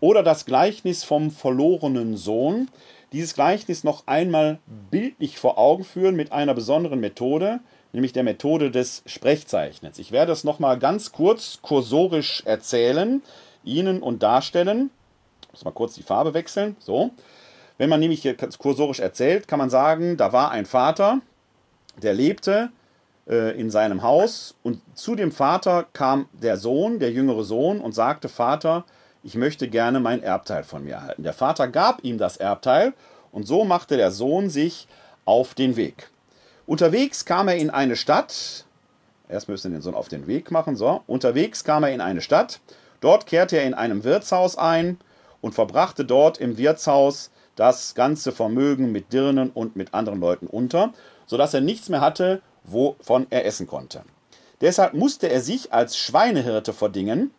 oder das Gleichnis vom verlorenen Sohn. Dieses Gleichnis noch einmal bildlich vor Augen führen mit einer besonderen Methode, nämlich der Methode des Sprechzeichnens. Ich werde es nochmal ganz kurz kursorisch erzählen, Ihnen und darstellen. Ich muss mal kurz die Farbe wechseln. So. Wenn man nämlich kursorisch erzählt, kann man sagen, da war ein Vater, der lebte äh, in seinem Haus und zu dem Vater kam der Sohn, der jüngere Sohn und sagte, Vater, ich möchte gerne mein Erbteil von mir erhalten. Der Vater gab ihm das Erbteil und so machte der Sohn sich auf den Weg. Unterwegs kam er in eine Stadt. Erst müssen wir den Sohn auf den Weg machen. So, unterwegs kam er in eine Stadt. Dort kehrte er in einem Wirtshaus ein und verbrachte dort im Wirtshaus das ganze Vermögen mit Dirnen und mit anderen Leuten unter, sodass er nichts mehr hatte, wovon er essen konnte. Deshalb musste er sich als Schweinehirte verdingen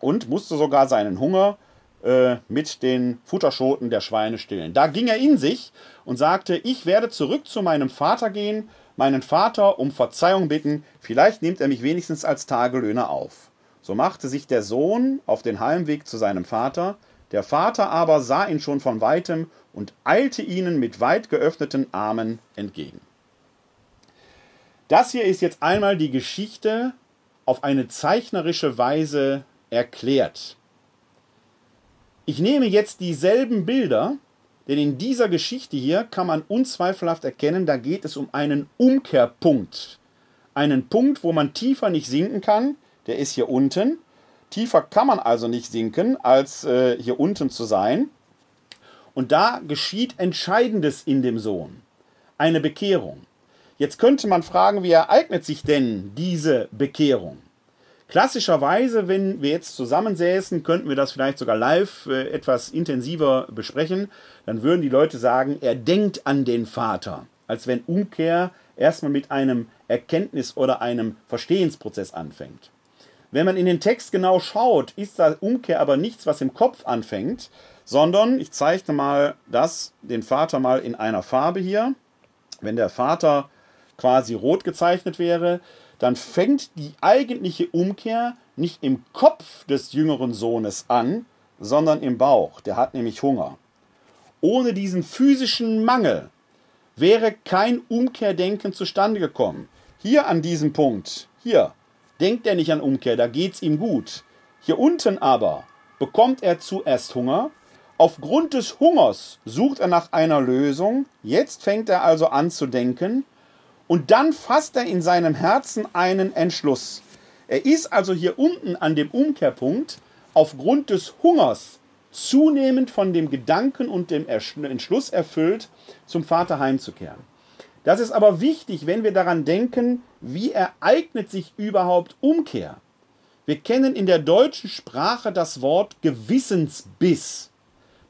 und musste sogar seinen Hunger äh, mit den Futterschoten der Schweine stillen. Da ging er in sich und sagte, ich werde zurück zu meinem Vater gehen, meinen Vater um Verzeihung bitten, vielleicht nimmt er mich wenigstens als Tagelöhner auf. So machte sich der Sohn auf den Heimweg zu seinem Vater, der Vater aber sah ihn schon von weitem und eilte ihnen mit weit geöffneten Armen entgegen. Das hier ist jetzt einmal die Geschichte auf eine zeichnerische Weise erklärt. Ich nehme jetzt dieselben Bilder, denn in dieser Geschichte hier kann man unzweifelhaft erkennen, da geht es um einen Umkehrpunkt. Einen Punkt, wo man tiefer nicht sinken kann, der ist hier unten. Tiefer kann man also nicht sinken, als äh, hier unten zu sein. Und da geschieht Entscheidendes in dem Sohn. Eine Bekehrung. Jetzt könnte man fragen, wie ereignet sich denn diese Bekehrung? Klassischerweise, wenn wir jetzt zusammensäßen, könnten wir das vielleicht sogar live äh, etwas intensiver besprechen. Dann würden die Leute sagen, er denkt an den Vater. Als wenn Umkehr erstmal mit einem Erkenntnis- oder einem Verstehensprozess anfängt. Wenn man in den Text genau schaut, ist da Umkehr aber nichts, was im Kopf anfängt, sondern ich zeichne mal das, den Vater mal in einer Farbe hier. Wenn der Vater quasi rot gezeichnet wäre, dann fängt die eigentliche Umkehr nicht im Kopf des jüngeren Sohnes an, sondern im Bauch. Der hat nämlich Hunger. Ohne diesen physischen Mangel wäre kein Umkehrdenken zustande gekommen. Hier an diesem Punkt, hier, denkt er nicht an Umkehr, da geht es ihm gut. Hier unten aber bekommt er zuerst Hunger. Aufgrund des Hungers sucht er nach einer Lösung. Jetzt fängt er also an zu denken. Und dann fasst er in seinem Herzen einen Entschluss. Er ist also hier unten an dem Umkehrpunkt aufgrund des Hungers zunehmend von dem Gedanken und dem Entschluss erfüllt, zum Vater heimzukehren. Das ist aber wichtig, wenn wir daran denken, wie ereignet sich überhaupt Umkehr. Wir kennen in der deutschen Sprache das Wort Gewissensbiss.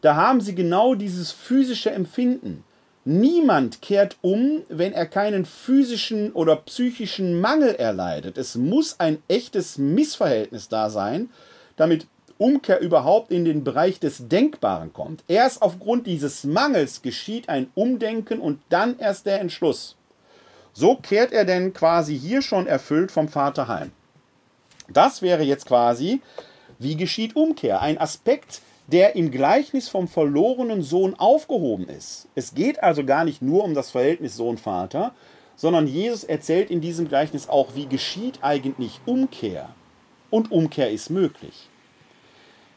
Da haben Sie genau dieses physische Empfinden. Niemand kehrt um, wenn er keinen physischen oder psychischen Mangel erleidet. Es muss ein echtes Missverhältnis da sein, damit Umkehr überhaupt in den Bereich des Denkbaren kommt. Erst aufgrund dieses Mangels geschieht ein Umdenken und dann erst der Entschluss. So kehrt er denn quasi hier schon erfüllt vom Vater heim. Das wäre jetzt quasi, wie geschieht Umkehr? Ein Aspekt, der im Gleichnis vom verlorenen Sohn aufgehoben ist. Es geht also gar nicht nur um das Verhältnis Sohn-Vater, sondern Jesus erzählt in diesem Gleichnis auch, wie geschieht eigentlich Umkehr. Und Umkehr ist möglich.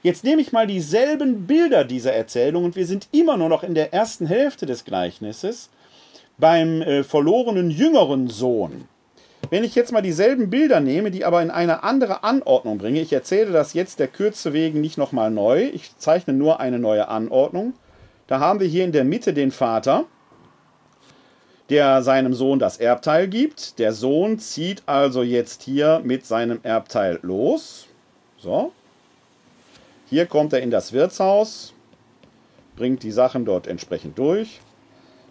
Jetzt nehme ich mal dieselben Bilder dieser Erzählung und wir sind immer nur noch in der ersten Hälfte des Gleichnisses beim äh, verlorenen jüngeren Sohn. Wenn ich jetzt mal dieselben Bilder nehme, die aber in eine andere Anordnung bringe, ich erzähle das jetzt der Kürze wegen nicht nochmal neu, ich zeichne nur eine neue Anordnung. Da haben wir hier in der Mitte den Vater, der seinem Sohn das Erbteil gibt. Der Sohn zieht also jetzt hier mit seinem Erbteil los. So, hier kommt er in das Wirtshaus, bringt die Sachen dort entsprechend durch.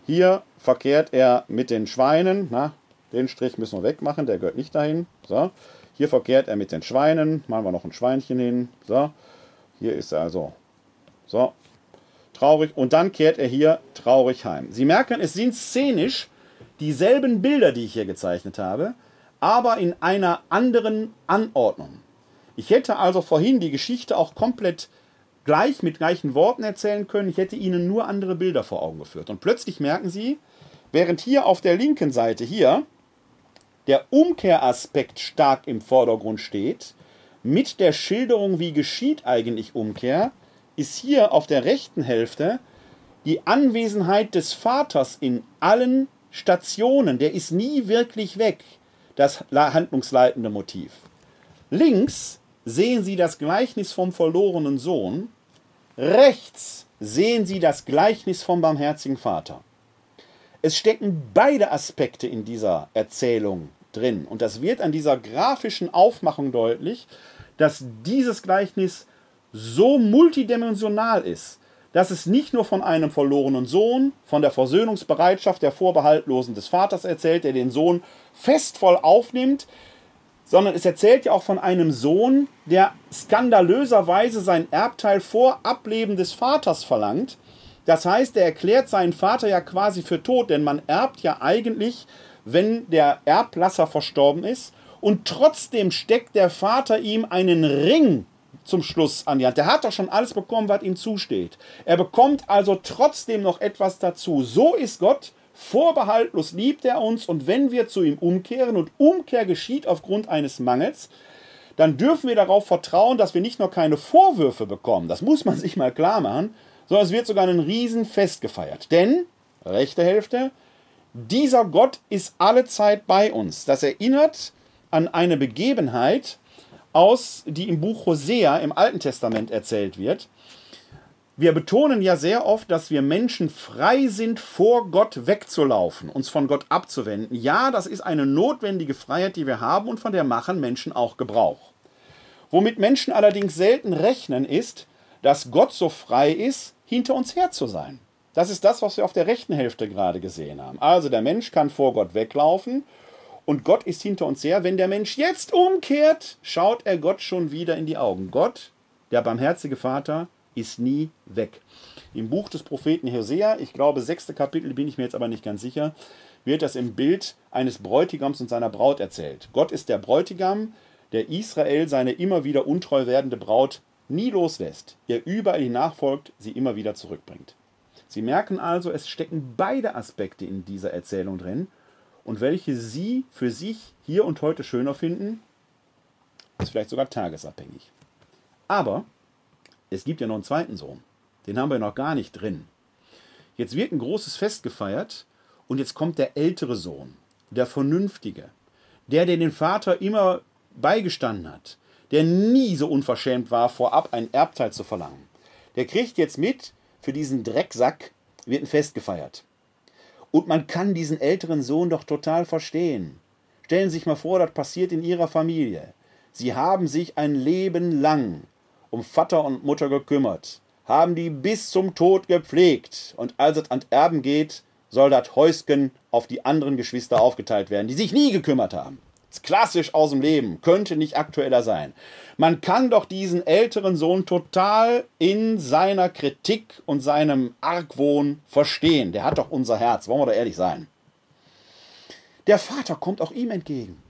Hier verkehrt er mit den Schweinen. Na, den Strich müssen wir wegmachen, der gehört nicht dahin. So. Hier verkehrt er mit den Schweinen. Machen wir noch ein Schweinchen hin. So. Hier ist er also. So. Traurig. Und dann kehrt er hier traurig heim. Sie merken, es sind szenisch dieselben Bilder, die ich hier gezeichnet habe, aber in einer anderen Anordnung. Ich hätte also vorhin die Geschichte auch komplett gleich mit gleichen Worten erzählen können. Ich hätte Ihnen nur andere Bilder vor Augen geführt. Und plötzlich merken Sie, während hier auf der linken Seite hier der Umkehraspekt stark im Vordergrund steht, mit der Schilderung, wie geschieht eigentlich Umkehr, ist hier auf der rechten Hälfte die Anwesenheit des Vaters in allen Stationen. Der ist nie wirklich weg, das handlungsleitende Motiv. Links sehen Sie das Gleichnis vom verlorenen Sohn, rechts sehen Sie das Gleichnis vom barmherzigen Vater. Es stecken beide Aspekte in dieser Erzählung drin. Und das wird an dieser grafischen Aufmachung deutlich, dass dieses Gleichnis so multidimensional ist, dass es nicht nur von einem verlorenen Sohn, von der Versöhnungsbereitschaft der Vorbehaltlosen des Vaters erzählt, der den Sohn festvoll aufnimmt, sondern es erzählt ja auch von einem Sohn, der skandalöserweise sein Erbteil vor Ableben des Vaters verlangt. Das heißt, er erklärt seinen Vater ja quasi für tot, denn man erbt ja eigentlich, wenn der Erblasser verstorben ist. Und trotzdem steckt der Vater ihm einen Ring zum Schluss an die Hand. Der hat doch schon alles bekommen, was ihm zusteht. Er bekommt also trotzdem noch etwas dazu. So ist Gott Vorbehaltlos liebt er uns und wenn wir zu ihm umkehren und Umkehr geschieht aufgrund eines Mangels, dann dürfen wir darauf vertrauen, dass wir nicht nur keine Vorwürfe bekommen, das muss man sich mal klar machen, sondern es wird sogar ein Riesenfest gefeiert. Denn, rechte Hälfte, dieser Gott ist alle Zeit bei uns. Das erinnert an eine Begebenheit aus, die im Buch Hosea im Alten Testament erzählt wird. Wir betonen ja sehr oft, dass wir Menschen frei sind, vor Gott wegzulaufen, uns von Gott abzuwenden. Ja, das ist eine notwendige Freiheit, die wir haben und von der machen Menschen auch Gebrauch. Womit Menschen allerdings selten rechnen, ist, dass Gott so frei ist, hinter uns her zu sein. Das ist das, was wir auf der rechten Hälfte gerade gesehen haben. Also der Mensch kann vor Gott weglaufen und Gott ist hinter uns her. Wenn der Mensch jetzt umkehrt, schaut er Gott schon wieder in die Augen. Gott, der barmherzige Vater, ist nie weg. Im Buch des Propheten Hosea, ich glaube, sechste Kapitel, bin ich mir jetzt aber nicht ganz sicher, wird das im Bild eines Bräutigams und seiner Braut erzählt. Gott ist der Bräutigam, der Israel seine immer wieder untreu werdende Braut nie loslässt, ihr überall nachfolgt, sie immer wieder zurückbringt. Sie merken also, es stecken beide Aspekte in dieser Erzählung drin und welche Sie für sich hier und heute schöner finden, ist vielleicht sogar tagesabhängig. Aber es gibt ja noch einen zweiten Sohn. Den haben wir noch gar nicht drin. Jetzt wird ein großes Fest gefeiert und jetzt kommt der ältere Sohn, der Vernünftige, der, der den Vater immer beigestanden hat, der nie so unverschämt war, vorab ein Erbteil zu verlangen. Der kriegt jetzt mit, für diesen Drecksack wird ein Fest gefeiert. Und man kann diesen älteren Sohn doch total verstehen. Stellen Sie sich mal vor, das passiert in Ihrer Familie. Sie haben sich ein Leben lang um Vater und Mutter gekümmert, haben die bis zum Tod gepflegt, und als es an Erben geht, soll das Häusken auf die anderen Geschwister aufgeteilt werden, die sich nie gekümmert haben. Klassisch aus dem Leben, könnte nicht aktueller sein. Man kann doch diesen älteren Sohn total in seiner Kritik und seinem Argwohn verstehen. Der hat doch unser Herz, wollen wir doch ehrlich sein. Der Vater kommt auch ihm entgegen.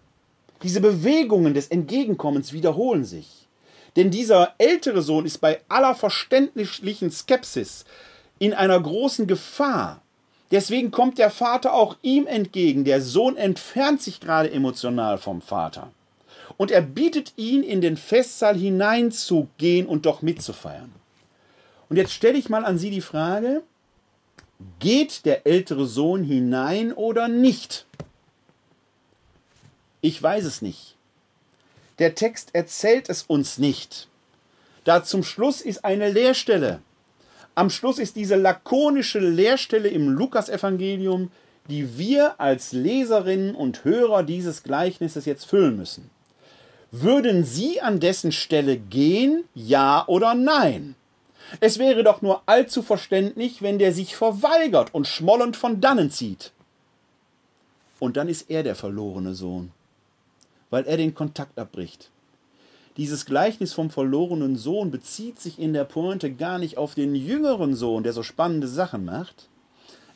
Diese Bewegungen des Entgegenkommens wiederholen sich. Denn dieser ältere Sohn ist bei aller verständlichen Skepsis in einer großen Gefahr. Deswegen kommt der Vater auch ihm entgegen. Der Sohn entfernt sich gerade emotional vom Vater. Und er bietet ihn, in den Festsaal hineinzugehen und doch mitzufeiern. Und jetzt stelle ich mal an Sie die Frage, geht der ältere Sohn hinein oder nicht? Ich weiß es nicht. Der Text erzählt es uns nicht. Da zum Schluss ist eine Leerstelle. Am Schluss ist diese lakonische Leerstelle im Lukasevangelium, die wir als Leserinnen und Hörer dieses Gleichnisses jetzt füllen müssen. Würden Sie an dessen Stelle gehen, ja oder nein? Es wäre doch nur allzu verständlich, wenn der sich verweigert und schmollend von dannen zieht. Und dann ist er der verlorene Sohn weil er den Kontakt abbricht. Dieses Gleichnis vom verlorenen Sohn bezieht sich in der Pointe gar nicht auf den jüngeren Sohn, der so spannende Sachen macht.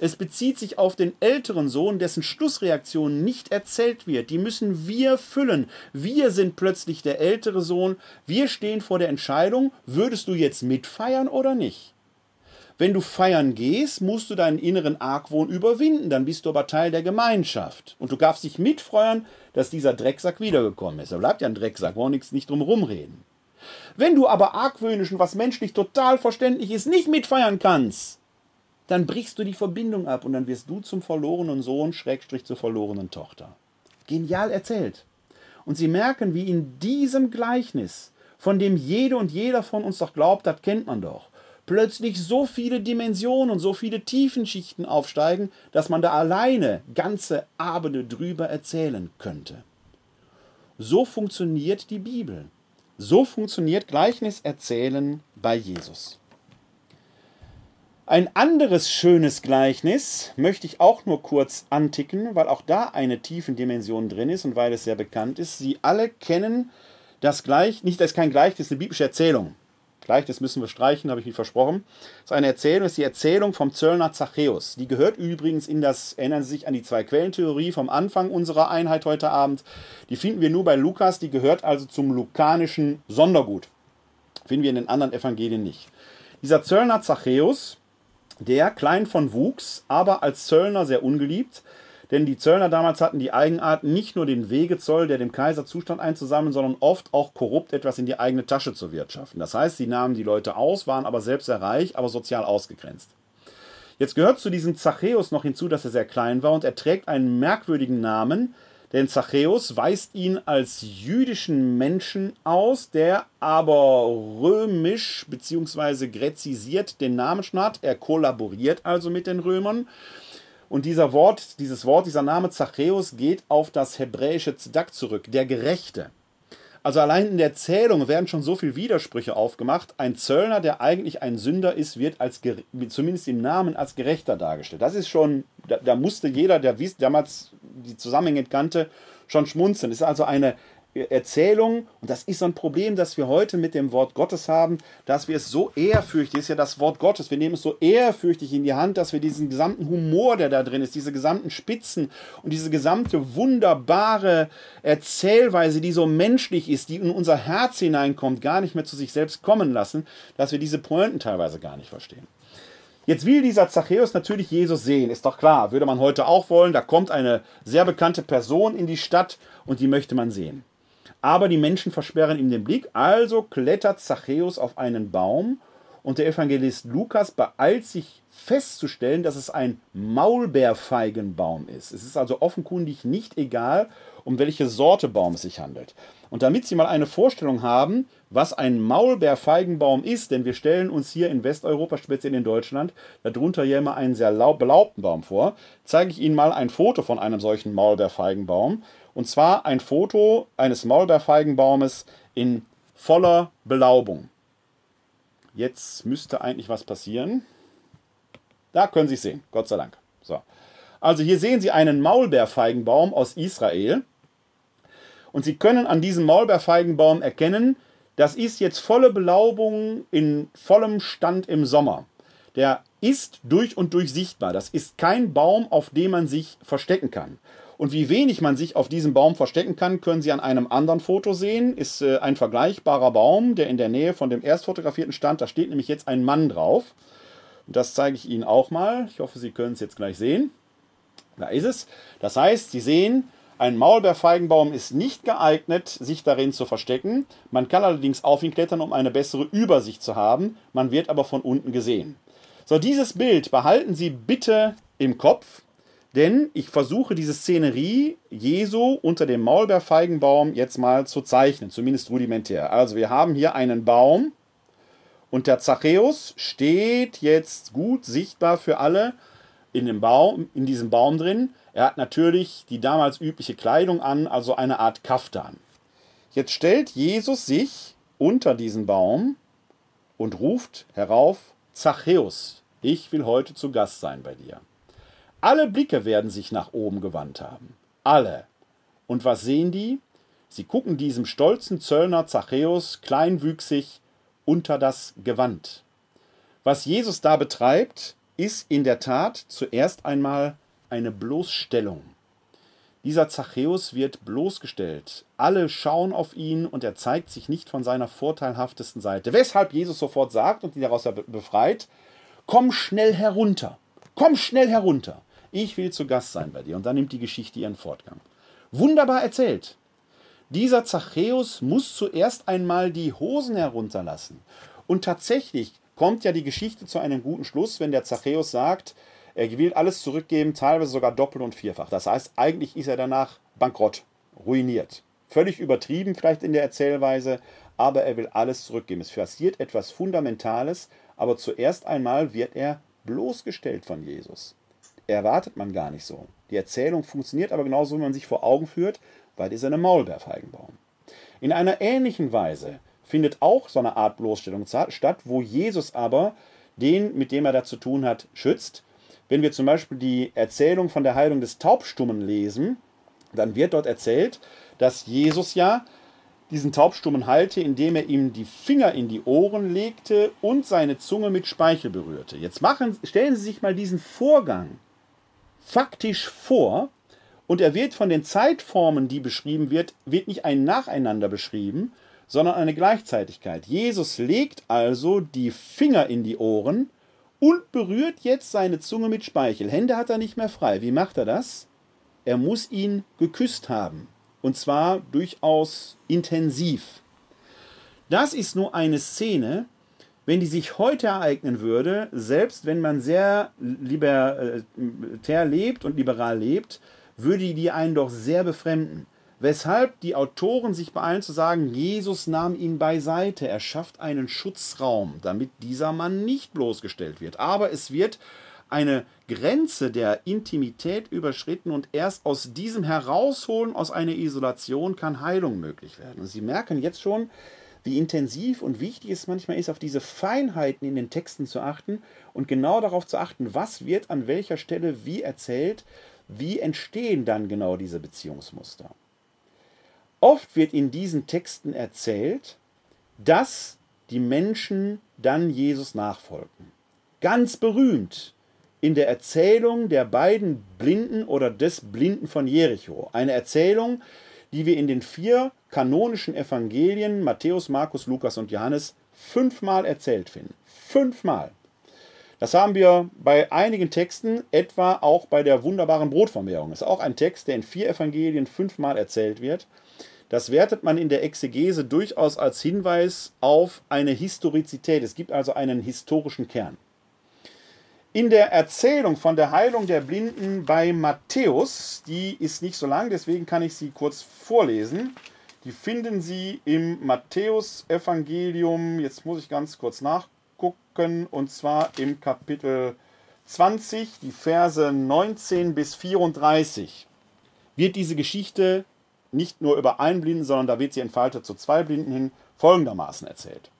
Es bezieht sich auf den älteren Sohn, dessen Schlussreaktion nicht erzählt wird. Die müssen wir füllen. Wir sind plötzlich der ältere Sohn. Wir stehen vor der Entscheidung, würdest du jetzt mitfeiern oder nicht? Wenn du feiern gehst, musst du deinen inneren Argwohn überwinden, dann bist du aber Teil der Gemeinschaft. Und du darfst dich mitfreuen, dass dieser Drecksack wiedergekommen ist. Er bleibt ja ein Drecksack, wollen nichts nicht drum rumreden. Wenn du aber argwöhnisch und was menschlich total verständlich ist, nicht mitfeiern kannst, dann brichst du die Verbindung ab und dann wirst du zum verlorenen Sohn, Schrägstrich zur verlorenen Tochter. Genial erzählt. Und sie merken, wie in diesem Gleichnis, von dem jede und jeder von uns doch glaubt, das kennt man doch, plötzlich so viele Dimensionen und so viele Tiefenschichten aufsteigen, dass man da alleine ganze Abende drüber erzählen könnte. So funktioniert die Bibel. So funktioniert Gleichniserzählen bei Jesus. Ein anderes schönes Gleichnis möchte ich auch nur kurz anticken, weil auch da eine Tiefendimension drin ist und weil es sehr bekannt ist. Sie alle kennen das Gleich, nicht als kein Gleichnis, eine biblische Erzählung. Gleich, das müssen wir streichen, habe ich mich versprochen. Das ist eine Erzählung, ist die Erzählung vom Zöllner Zachäus. Die gehört übrigens in das, erinnern Sie sich an die Zwei-Quellentheorie vom Anfang unserer Einheit heute Abend. Die finden wir nur bei Lukas, die gehört also zum lukanischen Sondergut. Finden wir in den anderen Evangelien nicht. Dieser Zöllner Zachäus, der klein von Wuchs, aber als Zöllner sehr ungeliebt, denn die Zöllner damals hatten die Eigenart, nicht nur den Wegezoll, der dem Kaiser zustand, einzusammeln, sondern oft auch korrupt etwas in die eigene Tasche zu wirtschaften. Das heißt, sie nahmen die Leute aus, waren aber selbst sehr reich, aber sozial ausgegrenzt. Jetzt gehört zu diesem Zachäus noch hinzu, dass er sehr klein war und er trägt einen merkwürdigen Namen, denn Zachäus weist ihn als jüdischen Menschen aus, der aber römisch bzw. gräzisiert den Namen schnarrt. Er kollaboriert also mit den Römern und dieser Wort, dieses Wort, dieser Name Zachäus geht auf das hebräische Zdak zurück, der Gerechte. Also allein in der Zählung werden schon so viele Widersprüche aufgemacht. Ein Zöllner, der eigentlich ein Sünder ist, wird als zumindest im Namen als Gerechter dargestellt. Das ist schon, da, da musste jeder, der damals die Zusammenhänge kannte, schon schmunzeln. Es ist also eine Erzählung, und das ist so ein Problem, das wir heute mit dem Wort Gottes haben, dass wir es so ehrfürchtig, ist ja das Wort Gottes, wir nehmen es so ehrfürchtig in die Hand, dass wir diesen gesamten Humor, der da drin ist, diese gesamten Spitzen und diese gesamte wunderbare Erzählweise, die so menschlich ist, die in unser Herz hineinkommt, gar nicht mehr zu sich selbst kommen lassen, dass wir diese Pointen teilweise gar nicht verstehen. Jetzt will dieser Zachäus natürlich Jesus sehen, ist doch klar, würde man heute auch wollen. Da kommt eine sehr bekannte Person in die Stadt und die möchte man sehen. Aber die Menschen versperren ihm den Blick, also klettert Zachäus auf einen Baum und der Evangelist Lukas beeilt sich festzustellen, dass es ein Maulbeerfeigenbaum ist. Es ist also offenkundig nicht egal, um welche Sorte Baum es sich handelt. Und damit Sie mal eine Vorstellung haben, was ein Maulbeerfeigenbaum ist, denn wir stellen uns hier in Westeuropa, speziell in Deutschland, darunter ja immer einen sehr belaubten Baum vor, zeige ich Ihnen mal ein Foto von einem solchen Maulbeerfeigenbaum. Und zwar ein Foto eines Maulbeerfeigenbaumes in voller Belaubung. Jetzt müsste eigentlich was passieren. Da können Sie es sehen, Gott sei Dank. So. Also hier sehen Sie einen Maulbeerfeigenbaum aus Israel. Und Sie können an diesem Maulbeerfeigenbaum erkennen, das ist jetzt volle Belaubung in vollem Stand im Sommer. Der ist durch und durch sichtbar. Das ist kein Baum, auf dem man sich verstecken kann. Und wie wenig man sich auf diesem Baum verstecken kann, können Sie an einem anderen Foto sehen. Ist äh, ein vergleichbarer Baum, der in der Nähe von dem erst fotografierten stand. Da steht nämlich jetzt ein Mann drauf. Und das zeige ich Ihnen auch mal. Ich hoffe, Sie können es jetzt gleich sehen. Da ist es. Das heißt, Sie sehen, ein Maulbeerfeigenbaum ist nicht geeignet, sich darin zu verstecken. Man kann allerdings auf ihn klettern, um eine bessere Übersicht zu haben. Man wird aber von unten gesehen. So, dieses Bild behalten Sie bitte im Kopf. Denn ich versuche diese Szenerie Jesu unter dem Maulbeerfeigenbaum jetzt mal zu zeichnen, zumindest rudimentär. Also wir haben hier einen Baum und der Zachäus steht jetzt gut sichtbar für alle in, dem Baum, in diesem Baum drin. Er hat natürlich die damals übliche Kleidung an, also eine Art Kaftan. Jetzt stellt Jesus sich unter diesen Baum und ruft herauf, Zachäus, ich will heute zu Gast sein bei dir. Alle Blicke werden sich nach oben gewandt haben. Alle. Und was sehen die? Sie gucken diesem stolzen Zöllner Zachäus kleinwüchsig unter das Gewand. Was Jesus da betreibt, ist in der Tat zuerst einmal eine Bloßstellung. Dieser Zachäus wird bloßgestellt. Alle schauen auf ihn und er zeigt sich nicht von seiner vorteilhaftesten Seite. Weshalb Jesus sofort sagt und ihn daraus befreit: Komm schnell herunter. Komm schnell herunter ich will zu Gast sein bei dir. Und dann nimmt die Geschichte ihren Fortgang. Wunderbar erzählt. Dieser Zachäus muss zuerst einmal die Hosen herunterlassen. Und tatsächlich kommt ja die Geschichte zu einem guten Schluss, wenn der Zachäus sagt, er will alles zurückgeben, teilweise sogar doppelt und vierfach. Das heißt, eigentlich ist er danach bankrott, ruiniert. Völlig übertrieben vielleicht in der Erzählweise, aber er will alles zurückgeben. Es passiert etwas Fundamentales, aber zuerst einmal wird er bloßgestellt von Jesus erwartet man gar nicht so. Die Erzählung funktioniert aber genauso, wie man sich vor Augen führt, weil dieser eine Maulbeerfeigenbaum. In einer ähnlichen Weise findet auch so eine Art Bloßstellung statt, wo Jesus aber den, mit dem er da zu tun hat, schützt. Wenn wir zum Beispiel die Erzählung von der Heilung des Taubstummen lesen, dann wird dort erzählt, dass Jesus ja diesen Taubstummen heilte, indem er ihm die Finger in die Ohren legte und seine Zunge mit Speichel berührte. Jetzt machen, stellen Sie sich mal diesen Vorgang faktisch vor und er wird von den Zeitformen, die beschrieben wird, wird nicht ein Nacheinander beschrieben, sondern eine Gleichzeitigkeit. Jesus legt also die Finger in die Ohren und berührt jetzt seine Zunge mit Speichel. Hände hat er nicht mehr frei. Wie macht er das? Er muss ihn geküsst haben. Und zwar durchaus intensiv. Das ist nur eine Szene, wenn die sich heute ereignen würde, selbst wenn man sehr libertär lebt und liberal lebt, würde die einen doch sehr befremden. Weshalb die Autoren sich beeilen zu sagen, Jesus nahm ihn beiseite, er schafft einen Schutzraum, damit dieser Mann nicht bloßgestellt wird. Aber es wird eine Grenze der Intimität überschritten und erst aus diesem Herausholen aus einer Isolation kann Heilung möglich werden. Und Sie merken jetzt schon, wie intensiv und wichtig es manchmal ist, auf diese Feinheiten in den Texten zu achten und genau darauf zu achten, was wird an welcher Stelle wie erzählt, wie entstehen dann genau diese Beziehungsmuster. Oft wird in diesen Texten erzählt, dass die Menschen dann Jesus nachfolgten. Ganz berühmt in der Erzählung der beiden Blinden oder des Blinden von Jericho. Eine Erzählung, die wir in den vier kanonischen Evangelien Matthäus, Markus, Lukas und Johannes fünfmal erzählt finden. Fünfmal. Das haben wir bei einigen Texten, etwa auch bei der wunderbaren Brotvermehrung. Das ist auch ein Text, der in vier Evangelien fünfmal erzählt wird. Das wertet man in der Exegese durchaus als Hinweis auf eine Historizität. Es gibt also einen historischen Kern. In der Erzählung von der Heilung der Blinden bei Matthäus, die ist nicht so lang, deswegen kann ich sie kurz vorlesen. Die finden Sie im Matthäus-Evangelium, jetzt muss ich ganz kurz nachgucken, und zwar im Kapitel 20, die Verse 19 bis 34. Wird diese Geschichte nicht nur über einen Blinden, sondern da wird sie entfaltet zu zwei Blinden hin, folgendermaßen erzählt.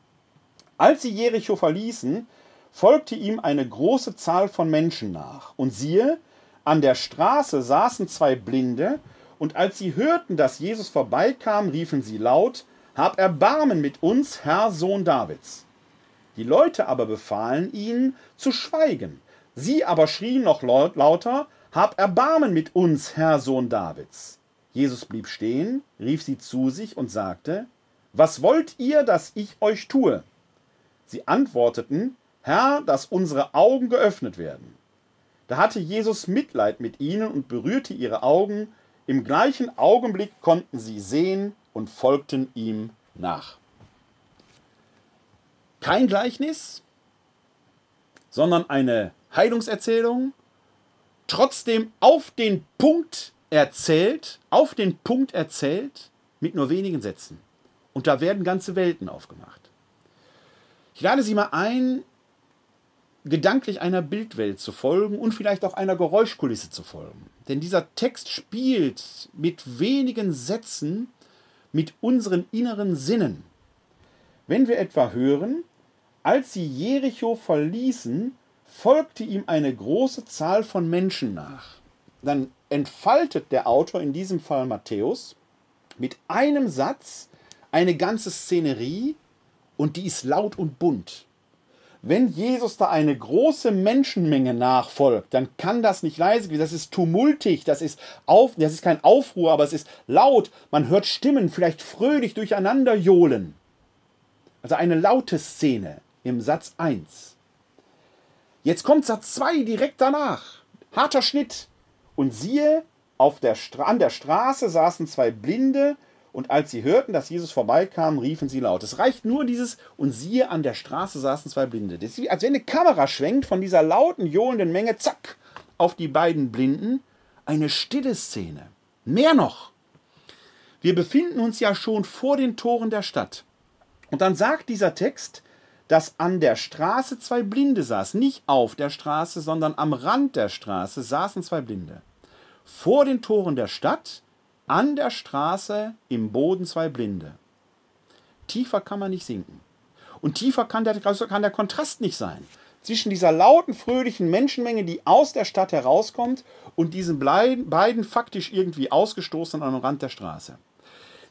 Als sie Jericho verließen, folgte ihm eine große Zahl von Menschen nach. Und siehe, an der Straße saßen zwei Blinde, und als sie hörten, dass Jesus vorbeikam, riefen sie laut, Hab Erbarmen mit uns, Herr Sohn Davids. Die Leute aber befahlen ihnen zu schweigen. Sie aber schrien noch lauter, Hab Erbarmen mit uns, Herr Sohn Davids. Jesus blieb stehen, rief sie zu sich und sagte, Was wollt ihr, dass ich euch tue? Sie antworteten, Herr, dass unsere Augen geöffnet werden. Da hatte Jesus Mitleid mit ihnen und berührte ihre Augen. Im gleichen Augenblick konnten sie sehen und folgten ihm nach. Kein Gleichnis, sondern eine Heilungserzählung, trotzdem auf den Punkt erzählt, auf den Punkt erzählt, mit nur wenigen Sätzen. Und da werden ganze Welten aufgemacht. Ich lade Sie mal ein, gedanklich einer Bildwelt zu folgen und vielleicht auch einer Geräuschkulisse zu folgen. Denn dieser Text spielt mit wenigen Sätzen mit unseren inneren Sinnen. Wenn wir etwa hören, als sie Jericho verließen, folgte ihm eine große Zahl von Menschen nach. Dann entfaltet der Autor, in diesem Fall Matthäus, mit einem Satz eine ganze Szenerie und die ist laut und bunt wenn Jesus da eine große Menschenmenge nachfolgt, dann kann das nicht leise gehen. Das ist tumultig, das ist, auf, das ist kein Aufruhr, aber es ist laut. Man hört Stimmen vielleicht fröhlich durcheinander johlen. Also eine laute Szene im Satz 1. Jetzt kommt Satz 2 direkt danach. Harter Schnitt. Und siehe, auf der an der Straße saßen zwei Blinde, und als sie hörten, dass Jesus vorbeikam, riefen sie laut. Es reicht nur dieses, und siehe, an der Straße saßen zwei Blinde. Das ist wie, als wenn eine Kamera schwenkt von dieser lauten, johlenden Menge, zack, auf die beiden Blinden. Eine stille Szene. Mehr noch. Wir befinden uns ja schon vor den Toren der Stadt. Und dann sagt dieser Text, dass an der Straße zwei Blinde saßen. Nicht auf der Straße, sondern am Rand der Straße saßen zwei Blinde. Vor den Toren der Stadt an der Straße im Boden zwei Blinde. Tiefer kann man nicht sinken. Und tiefer kann der, kann der Kontrast nicht sein. Zwischen dieser lauten, fröhlichen Menschenmenge, die aus der Stadt herauskommt, und diesen beiden faktisch irgendwie ausgestoßenen am Rand der Straße.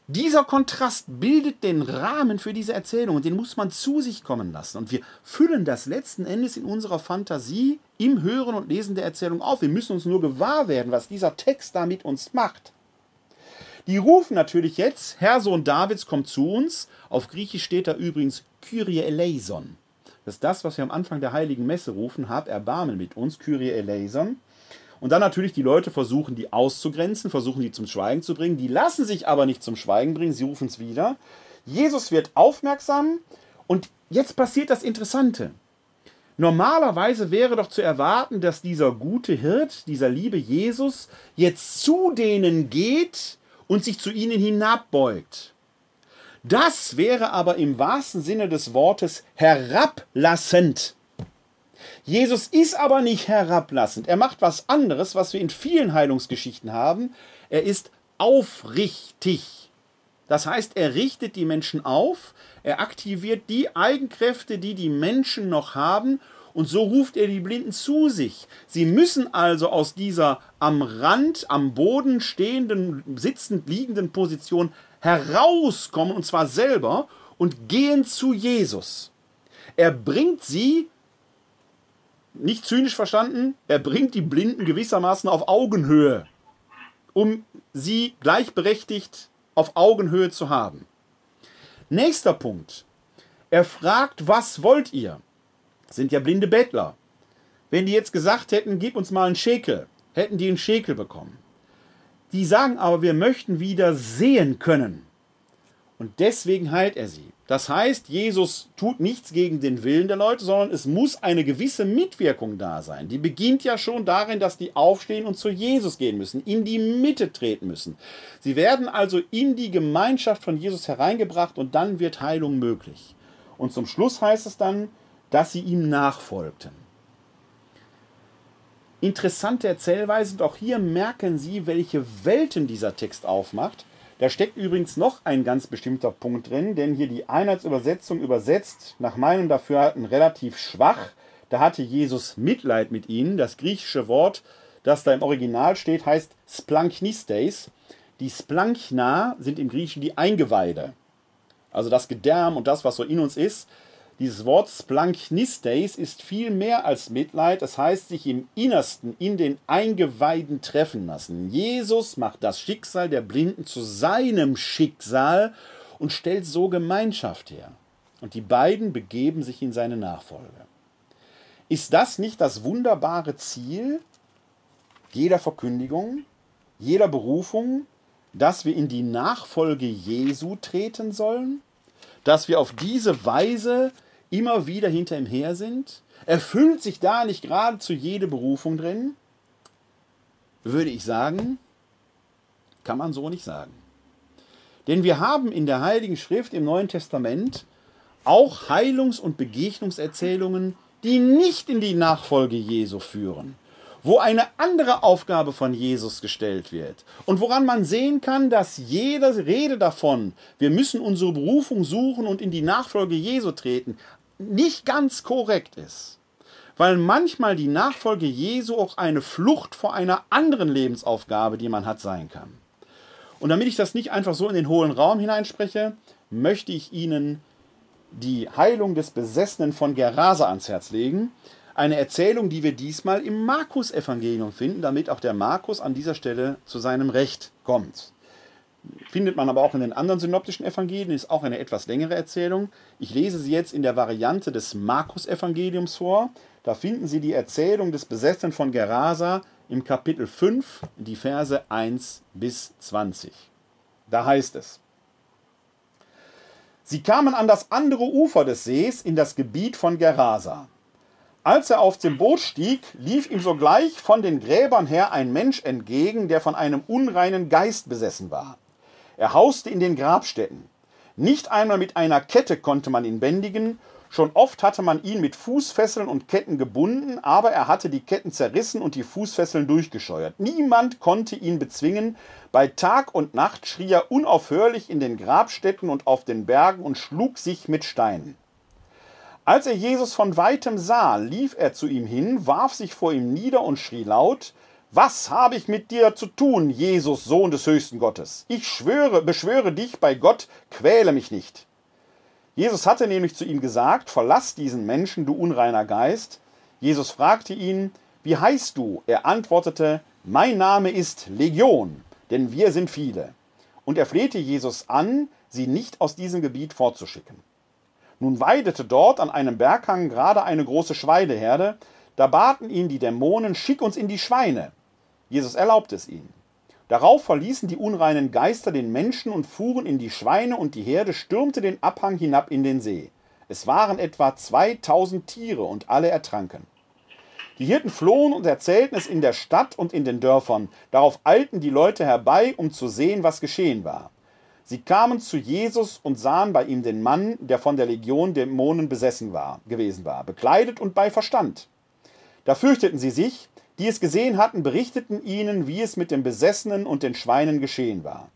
Dieser Kontrast bildet den Rahmen für diese Erzählung und den muss man zu sich kommen lassen. Und wir füllen das letzten Endes in unserer Fantasie im Hören und Lesen der Erzählung auf. Wir müssen uns nur gewahr werden, was dieser Text da mit uns macht. Die rufen natürlich jetzt, Herr Sohn Davids, komm zu uns. Auf Griechisch steht da übrigens Kyrie eleison. Das ist das, was wir am Anfang der Heiligen Messe rufen, hab Erbarmen mit uns, Kyrie eleison. Und dann natürlich die Leute versuchen, die auszugrenzen, versuchen, die zum Schweigen zu bringen. Die lassen sich aber nicht zum Schweigen bringen, sie rufen es wieder. Jesus wird aufmerksam und jetzt passiert das Interessante. Normalerweise wäre doch zu erwarten, dass dieser gute Hirt, dieser liebe Jesus, jetzt zu denen geht und sich zu ihnen hinabbeugt. Das wäre aber im wahrsten Sinne des Wortes herablassend. Jesus ist aber nicht herablassend. Er macht was anderes, was wir in vielen Heilungsgeschichten haben. Er ist aufrichtig. Das heißt, er richtet die Menschen auf, er aktiviert die Eigenkräfte, die die Menschen noch haben und so ruft er die Blinden zu sich. Sie müssen also aus dieser am Rand, am Boden stehenden, sitzend liegenden Position herauskommen, und zwar selber, und gehen zu Jesus. Er bringt sie, nicht zynisch verstanden, er bringt die Blinden gewissermaßen auf Augenhöhe, um sie gleichberechtigt auf Augenhöhe zu haben. Nächster Punkt. Er fragt, was wollt ihr? Sind ja blinde Bettler. Wenn die jetzt gesagt hätten, gib uns mal einen Schekel, hätten die einen Schekel bekommen. Die sagen aber, wir möchten wieder sehen können. Und deswegen heilt er sie. Das heißt, Jesus tut nichts gegen den Willen der Leute, sondern es muss eine gewisse Mitwirkung da sein. Die beginnt ja schon darin, dass die aufstehen und zu Jesus gehen müssen, in die Mitte treten müssen. Sie werden also in die Gemeinschaft von Jesus hereingebracht und dann wird Heilung möglich. Und zum Schluss heißt es dann, dass sie ihm nachfolgten. Interessante Erzählweise auch hier merken Sie, welche Welten dieser Text aufmacht. Da steckt übrigens noch ein ganz bestimmter Punkt drin, denn hier die Einheitsübersetzung übersetzt nach meinem Dafürhalten relativ schwach. Da hatte Jesus Mitleid mit ihnen. Das griechische Wort, das da im Original steht, heißt Splanknistes. Die Splankna sind im Griechischen die Eingeweide. Also das Gedärm und das, was so in uns ist. Dieses Wort Splanknistes ist viel mehr als Mitleid, es heißt sich im Innersten, in den Eingeweiden treffen lassen. Jesus macht das Schicksal der Blinden zu seinem Schicksal und stellt so Gemeinschaft her. Und die beiden begeben sich in seine Nachfolge. Ist das nicht das wunderbare Ziel jeder Verkündigung, jeder Berufung, dass wir in die Nachfolge Jesu treten sollen? Dass wir auf diese Weise immer wieder hinter ihm her sind? Erfüllt sich da nicht geradezu jede Berufung drin? Würde ich sagen, kann man so nicht sagen. Denn wir haben in der Heiligen Schrift im Neuen Testament auch Heilungs- und Begegnungserzählungen, die nicht in die Nachfolge Jesu führen, wo eine andere Aufgabe von Jesus gestellt wird und woran man sehen kann, dass jede Rede davon, wir müssen unsere Berufung suchen und in die Nachfolge Jesu treten, nicht ganz korrekt ist. Weil manchmal die Nachfolge Jesu auch eine Flucht vor einer anderen Lebensaufgabe, die man hat, sein kann. Und damit ich das nicht einfach so in den hohlen Raum hineinspreche, möchte ich Ihnen die Heilung des Besessenen von Gerasa ans Herz legen, eine Erzählung, die wir diesmal im Markus-Evangelium finden, damit auch der Markus an dieser Stelle zu seinem Recht kommt. Findet man aber auch in den anderen synoptischen Evangelien, ist auch eine etwas längere Erzählung. Ich lese sie jetzt in der Variante des Markus-Evangeliums vor. Da finden Sie die Erzählung des Besessenen von Gerasa im Kapitel 5, die Verse 1 bis 20. Da heißt es: Sie kamen an das andere Ufer des Sees in das Gebiet von Gerasa. Als er auf dem Boot stieg, lief ihm sogleich von den Gräbern her ein Mensch entgegen, der von einem unreinen Geist besessen war. Er hauste in den Grabstätten. Nicht einmal mit einer Kette konnte man ihn bändigen, schon oft hatte man ihn mit Fußfesseln und Ketten gebunden, aber er hatte die Ketten zerrissen und die Fußfesseln durchgescheuert. Niemand konnte ihn bezwingen, bei Tag und Nacht schrie er unaufhörlich in den Grabstätten und auf den Bergen und schlug sich mit Steinen. Als er Jesus von weitem sah, lief er zu ihm hin, warf sich vor ihm nieder und schrie laut, was habe ich mit dir zu tun, Jesus, Sohn des höchsten Gottes? Ich schwöre, beschwöre dich bei Gott, quäle mich nicht. Jesus hatte nämlich zu ihm gesagt, verlass diesen Menschen, du unreiner Geist. Jesus fragte ihn, wie heißt du? Er antwortete, mein Name ist Legion, denn wir sind viele. Und er flehte Jesus an, sie nicht aus diesem Gebiet fortzuschicken. Nun weidete dort an einem Berghang gerade eine große Schweineherde. Da baten ihn die Dämonen, schick uns in die Schweine. Jesus erlaubte es ihnen. Darauf verließen die unreinen Geister den Menschen und fuhren in die Schweine, und die Herde stürmte den Abhang hinab in den See. Es waren etwa 2000 Tiere, und alle ertranken. Die Hirten flohen und erzählten es in der Stadt und in den Dörfern. Darauf eilten die Leute herbei, um zu sehen, was geschehen war. Sie kamen zu Jesus und sahen bei ihm den Mann, der von der Legion Dämonen besessen war, gewesen war, bekleidet und bei Verstand. Da fürchteten sie sich, die es gesehen hatten, berichteten ihnen, wie es mit den Besessenen und den Schweinen geschehen war.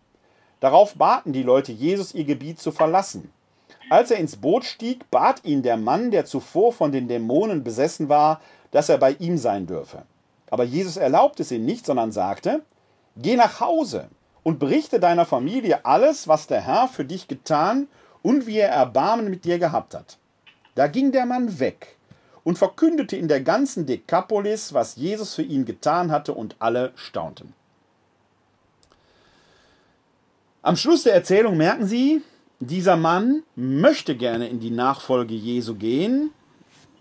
Darauf baten die Leute Jesus, ihr Gebiet zu verlassen. Als er ins Boot stieg, bat ihn der Mann, der zuvor von den Dämonen besessen war, dass er bei ihm sein dürfe. Aber Jesus erlaubte es ihm nicht, sondern sagte, Geh nach Hause und berichte deiner Familie alles, was der Herr für dich getan und wie er Erbarmen mit dir gehabt hat. Da ging der Mann weg und verkündete in der ganzen Dekapolis, was Jesus für ihn getan hatte, und alle staunten. Am Schluss der Erzählung merken Sie, dieser Mann möchte gerne in die Nachfolge Jesu gehen,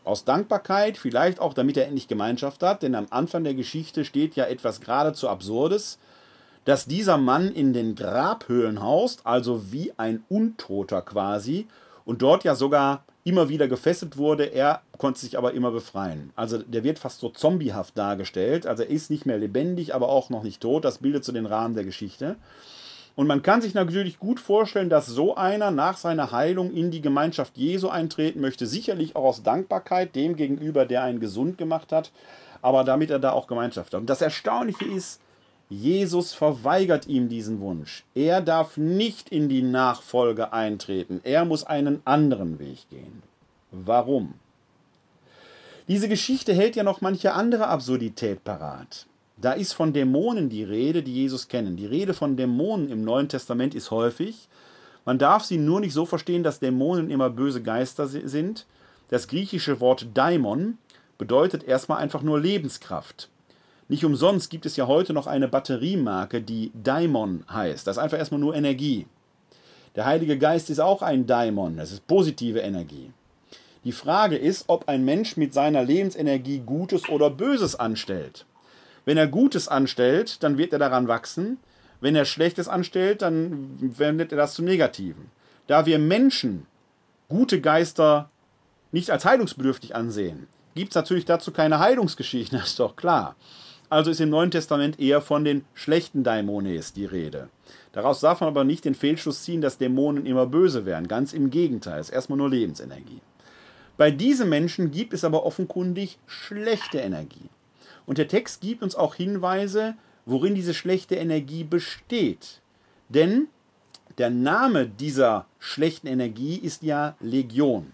aus Dankbarkeit, vielleicht auch damit er endlich Gemeinschaft hat, denn am Anfang der Geschichte steht ja etwas geradezu Absurdes, dass dieser Mann in den Grabhöhlen haust, also wie ein Untoter quasi, und dort ja sogar immer wieder gefesselt wurde, er konnte sich aber immer befreien. Also der wird fast so zombiehaft dargestellt, also er ist nicht mehr lebendig, aber auch noch nicht tot, das bildet so den Rahmen der Geschichte. Und man kann sich natürlich gut vorstellen, dass so einer nach seiner Heilung in die Gemeinschaft Jesu eintreten möchte, sicherlich auch aus Dankbarkeit dem gegenüber, der einen gesund gemacht hat, aber damit er da auch Gemeinschaft hat. Und das Erstaunliche ist, Jesus verweigert ihm diesen Wunsch. Er darf nicht in die Nachfolge eintreten. Er muss einen anderen Weg gehen. Warum? Diese Geschichte hält ja noch manche andere Absurdität parat. Da ist von Dämonen die Rede, die Jesus kennen. Die Rede von Dämonen im Neuen Testament ist häufig. Man darf sie nur nicht so verstehen, dass Dämonen immer böse Geister sind. Das griechische Wort Daimon bedeutet erstmal einfach nur Lebenskraft. Nicht umsonst gibt es ja heute noch eine Batteriemarke, die Daimon heißt. Das ist einfach erstmal nur Energie. Der Heilige Geist ist auch ein Daimon, das ist positive Energie. Die Frage ist, ob ein Mensch mit seiner Lebensenergie Gutes oder Böses anstellt. Wenn er Gutes anstellt, dann wird er daran wachsen. Wenn er Schlechtes anstellt, dann wendet er das zum Negativen. Da wir Menschen gute Geister nicht als heilungsbedürftig ansehen, gibt es natürlich dazu keine Heilungsgeschichten, (laughs) das ist doch klar. Also ist im Neuen Testament eher von den schlechten Daimones die Rede. Daraus darf man aber nicht den Fehlschluss ziehen, dass Dämonen immer böse wären. Ganz im Gegenteil, es ist erstmal nur Lebensenergie. Bei diesen Menschen gibt es aber offenkundig schlechte Energie. Und der Text gibt uns auch Hinweise, worin diese schlechte Energie besteht. Denn der Name dieser schlechten Energie ist ja Legion.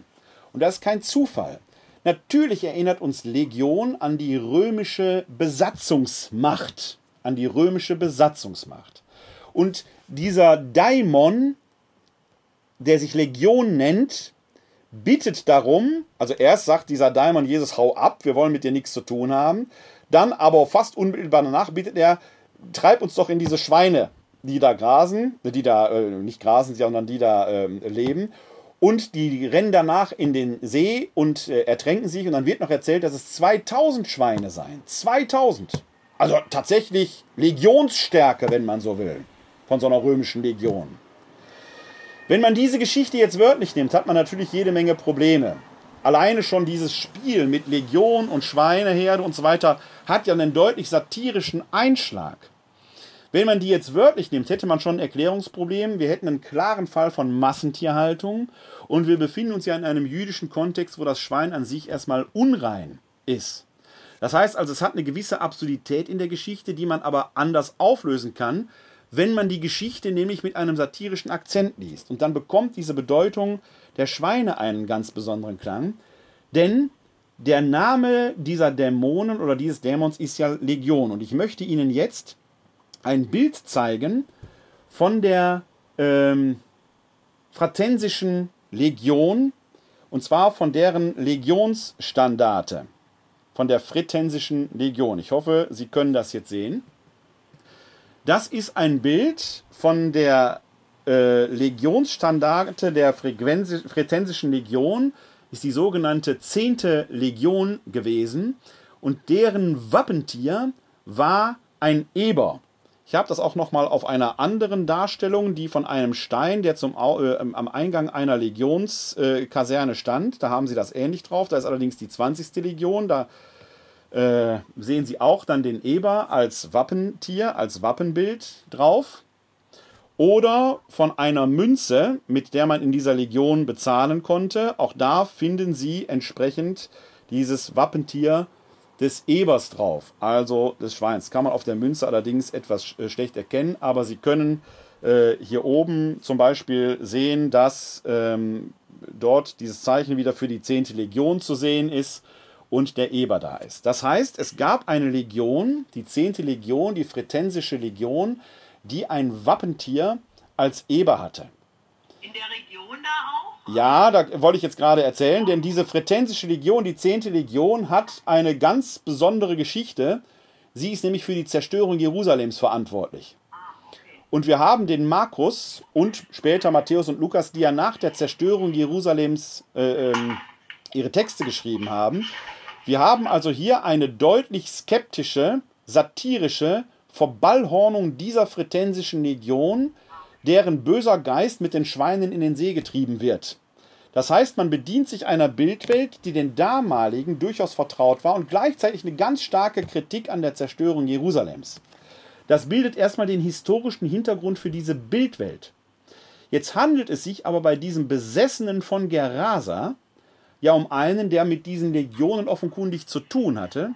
Und das ist kein Zufall. Natürlich erinnert uns Legion an die römische Besatzungsmacht. An die römische Besatzungsmacht. Und dieser Daimon, der sich Legion nennt, bittet darum, also erst sagt dieser Daimon Jesus, hau ab, wir wollen mit dir nichts zu tun haben. Dann aber fast unmittelbar danach bittet er, treib uns doch in diese Schweine, die da grasen, die da äh, nicht grasen, sondern die da äh, leben. Und die, rennen danach in den See und äh, ertränken sich. Und dann wird noch erzählt, dass es 2000 Schweine seien. 2000. Also tatsächlich Legionsstärke, wenn man so will, von so einer römischen Legion. Wenn man diese Geschichte jetzt wörtlich nimmt, hat man natürlich jede Menge Probleme. Alleine schon dieses Spiel mit Legion und Schweineherde und so weiter hat ja einen deutlich satirischen Einschlag. Wenn man die jetzt wörtlich nimmt, hätte man schon ein Erklärungsproblem. Wir hätten einen klaren Fall von Massentierhaltung und wir befinden uns ja in einem jüdischen Kontext, wo das Schwein an sich erstmal unrein ist. Das heißt also, es hat eine gewisse Absurdität in der Geschichte, die man aber anders auflösen kann, wenn man die Geschichte nämlich mit einem satirischen Akzent liest. Und dann bekommt diese Bedeutung der Schweine einen ganz besonderen Klang, denn der Name dieser Dämonen oder dieses Dämons ist ja Legion. Und ich möchte Ihnen jetzt ein Bild zeigen von der ähm, Fratensischen Legion, und zwar von deren Legionsstandarte, von der Fretensischen Legion. Ich hoffe, Sie können das jetzt sehen. Das ist ein Bild von der äh, Legionsstandarte der Fretensischen Legion ist die sogenannte 10. Legion gewesen und deren Wappentier war ein Eber. Ich habe das auch noch mal auf einer anderen Darstellung, die von einem Stein, der zum, äh, am Eingang einer Legionskaserne äh, stand. Da haben sie das ähnlich drauf. Da ist allerdings die 20. Legion. Da äh, sehen Sie auch dann den Eber als Wappentier, als Wappenbild drauf oder von einer Münze, mit der man in dieser Legion bezahlen konnte. Auch da finden Sie entsprechend dieses Wappentier des Ebers drauf, also des Schweins. Kann man auf der Münze allerdings etwas äh, schlecht erkennen, aber Sie können äh, hier oben zum Beispiel sehen, dass ähm, dort dieses Zeichen wieder für die 10. Legion zu sehen ist und der Eber da ist. Das heißt, es gab eine Legion, die 10. Legion, die Fretensische Legion, die ein Wappentier als Eber hatte. In der Region da auch? Ja, da wollte ich jetzt gerade erzählen, denn diese fretensische Legion, die 10. Legion, hat eine ganz besondere Geschichte. Sie ist nämlich für die Zerstörung Jerusalems verantwortlich. Und wir haben den Markus und später Matthäus und Lukas, die ja nach der Zerstörung Jerusalems äh, ähm, ihre Texte geschrieben haben. Wir haben also hier eine deutlich skeptische, satirische Verballhornung dieser fretensischen Legion, deren böser Geist mit den Schweinen in den See getrieben wird. Das heißt, man bedient sich einer Bildwelt, die den damaligen durchaus vertraut war und gleichzeitig eine ganz starke Kritik an der Zerstörung Jerusalems. Das bildet erstmal den historischen Hintergrund für diese Bildwelt. Jetzt handelt es sich aber bei diesem Besessenen von Gerasa ja um einen, der mit diesen Legionen offenkundig zu tun hatte.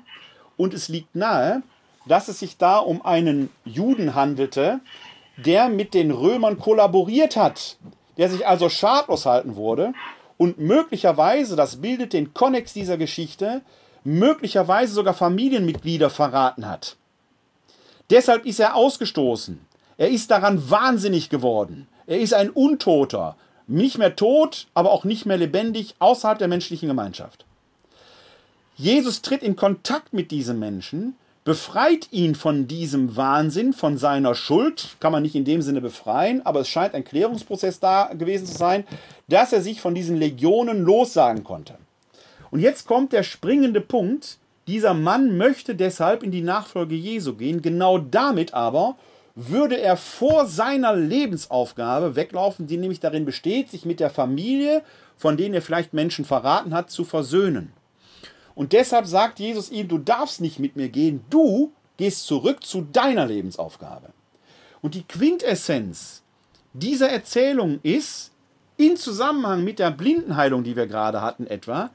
Und es liegt nahe, dass es sich da um einen Juden handelte, der mit den Römern kollaboriert hat, der sich also schadlos halten wurde und möglicherweise, das bildet den Konnex dieser Geschichte, möglicherweise sogar Familienmitglieder verraten hat. Deshalb ist er ausgestoßen. Er ist daran wahnsinnig geworden. Er ist ein Untoter. Nicht mehr tot, aber auch nicht mehr lebendig außerhalb der menschlichen Gemeinschaft. Jesus tritt in Kontakt mit diesem Menschen befreit ihn von diesem Wahnsinn, von seiner Schuld, kann man nicht in dem Sinne befreien, aber es scheint ein Klärungsprozess da gewesen zu sein, dass er sich von diesen Legionen lossagen konnte. Und jetzt kommt der springende Punkt, dieser Mann möchte deshalb in die Nachfolge Jesu gehen, genau damit aber würde er vor seiner Lebensaufgabe weglaufen, die nämlich darin besteht, sich mit der Familie, von denen er vielleicht Menschen verraten hat, zu versöhnen. Und deshalb sagt Jesus ihm, du darfst nicht mit mir gehen, du gehst zurück zu deiner Lebensaufgabe. Und die Quintessenz dieser Erzählung ist, in Zusammenhang mit der Blindenheilung, die wir gerade hatten etwa,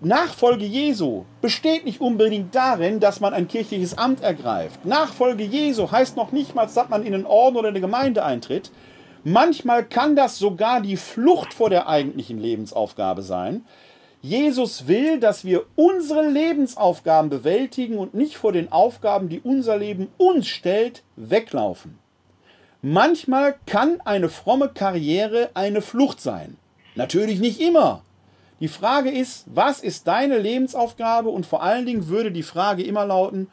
Nachfolge Jesu besteht nicht unbedingt darin, dass man ein kirchliches Amt ergreift. Nachfolge Jesu heißt noch nicht mal, dass man in einen Orden oder eine Gemeinde eintritt. Manchmal kann das sogar die Flucht vor der eigentlichen Lebensaufgabe sein. Jesus will, dass wir unsere Lebensaufgaben bewältigen und nicht vor den Aufgaben, die unser Leben uns stellt, weglaufen. Manchmal kann eine fromme Karriere eine Flucht sein. Natürlich nicht immer. Die Frage ist, was ist deine Lebensaufgabe und vor allen Dingen würde die Frage immer lauten,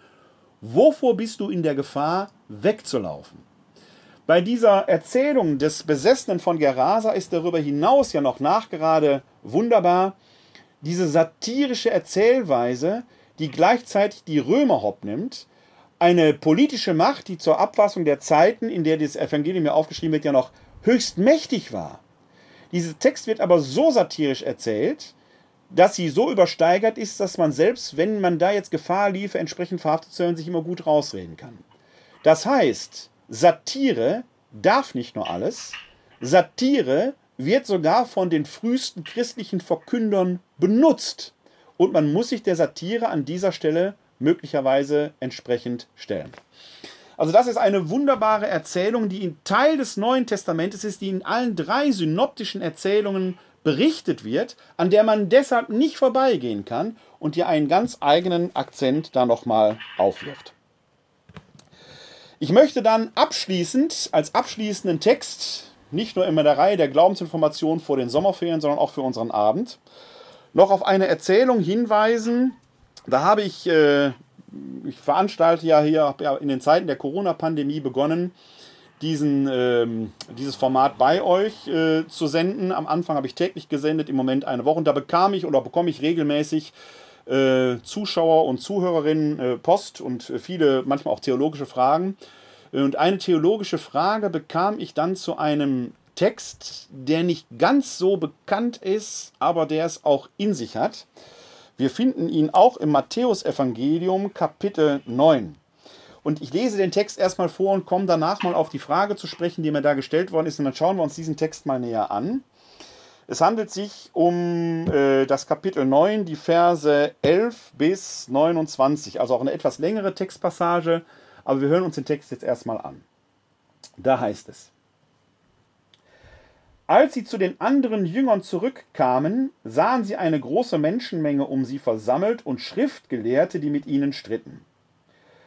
wovor bist du in der Gefahr, wegzulaufen? Bei dieser Erzählung des Besessenen von Gerasa ist darüber hinaus ja noch nachgerade wunderbar, diese satirische Erzählweise, die gleichzeitig die Römer hopp nimmt, eine politische Macht, die zur Abfassung der Zeiten, in der das Evangelium ja aufgeschrieben wird, ja noch höchst mächtig war. Dieser Text wird aber so satirisch erzählt, dass sie so übersteigert ist, dass man selbst, wenn man da jetzt Gefahr liefe, entsprechend verhaftet zu werden, sich immer gut rausreden kann. Das heißt, Satire darf nicht nur alles, Satire wird sogar von den frühesten christlichen Verkündern benutzt. Und man muss sich der Satire an dieser Stelle möglicherweise entsprechend stellen. Also das ist eine wunderbare Erzählung, die in Teil des Neuen Testamentes ist, die in allen drei synoptischen Erzählungen berichtet wird, an der man deshalb nicht vorbeigehen kann und die einen ganz eigenen Akzent da nochmal aufwirft. Ich möchte dann abschließend als abschließenden Text nicht nur in der Reihe der Glaubensinformation vor den Sommerferien, sondern auch für unseren Abend, noch auf eine Erzählung hinweisen. Da habe ich, äh, ich veranstalte ja hier, habe ja in den Zeiten der Corona-Pandemie begonnen, diesen, äh, dieses Format bei euch äh, zu senden. Am Anfang habe ich täglich gesendet, im Moment eine Woche. Und da bekam ich oder bekomme ich regelmäßig äh, Zuschauer und Zuhörerinnen äh, Post und viele, manchmal auch theologische Fragen. Und eine theologische Frage bekam ich dann zu einem Text, der nicht ganz so bekannt ist, aber der es auch in sich hat. Wir finden ihn auch im Matthäusevangelium Kapitel 9. Und ich lese den Text erstmal vor und komme danach mal auf die Frage zu sprechen, die mir da gestellt worden ist. Und dann schauen wir uns diesen Text mal näher an. Es handelt sich um äh, das Kapitel 9, die Verse 11 bis 29, also auch eine etwas längere Textpassage, aber wir hören uns den Text jetzt erstmal an. Da heißt es, als sie zu den anderen Jüngern zurückkamen, sahen sie eine große Menschenmenge um sie versammelt und Schriftgelehrte, die mit ihnen stritten.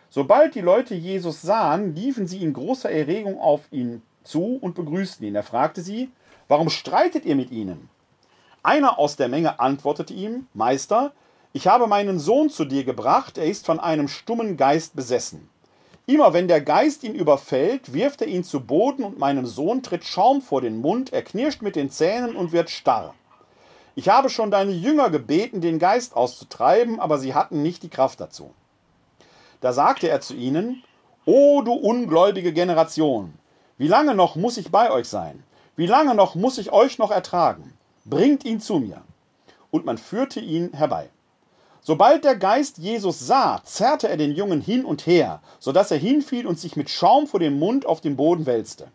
Sobald die Leute Jesus sahen, liefen sie in großer Erregung auf ihn zu und begrüßten ihn. Er fragte sie, warum streitet ihr mit ihnen? Einer aus der Menge antwortete ihm, Meister, ich habe meinen Sohn zu dir gebracht, er ist von einem stummen Geist besessen. Immer wenn der Geist ihn überfällt, wirft er ihn zu Boden und meinem Sohn tritt Schaum vor den Mund, er knirscht mit den Zähnen und wird starr. Ich habe schon deine Jünger gebeten, den Geist auszutreiben, aber sie hatten nicht die Kraft dazu. Da sagte er zu ihnen, O du ungläubige Generation, wie lange noch muss ich bei euch sein? Wie lange noch muss ich euch noch ertragen? Bringt ihn zu mir. Und man führte ihn herbei. Sobald der Geist Jesus sah, zerrte er den Jungen hin und her, so dass er hinfiel und sich mit Schaum vor dem Mund auf den Boden wälzte.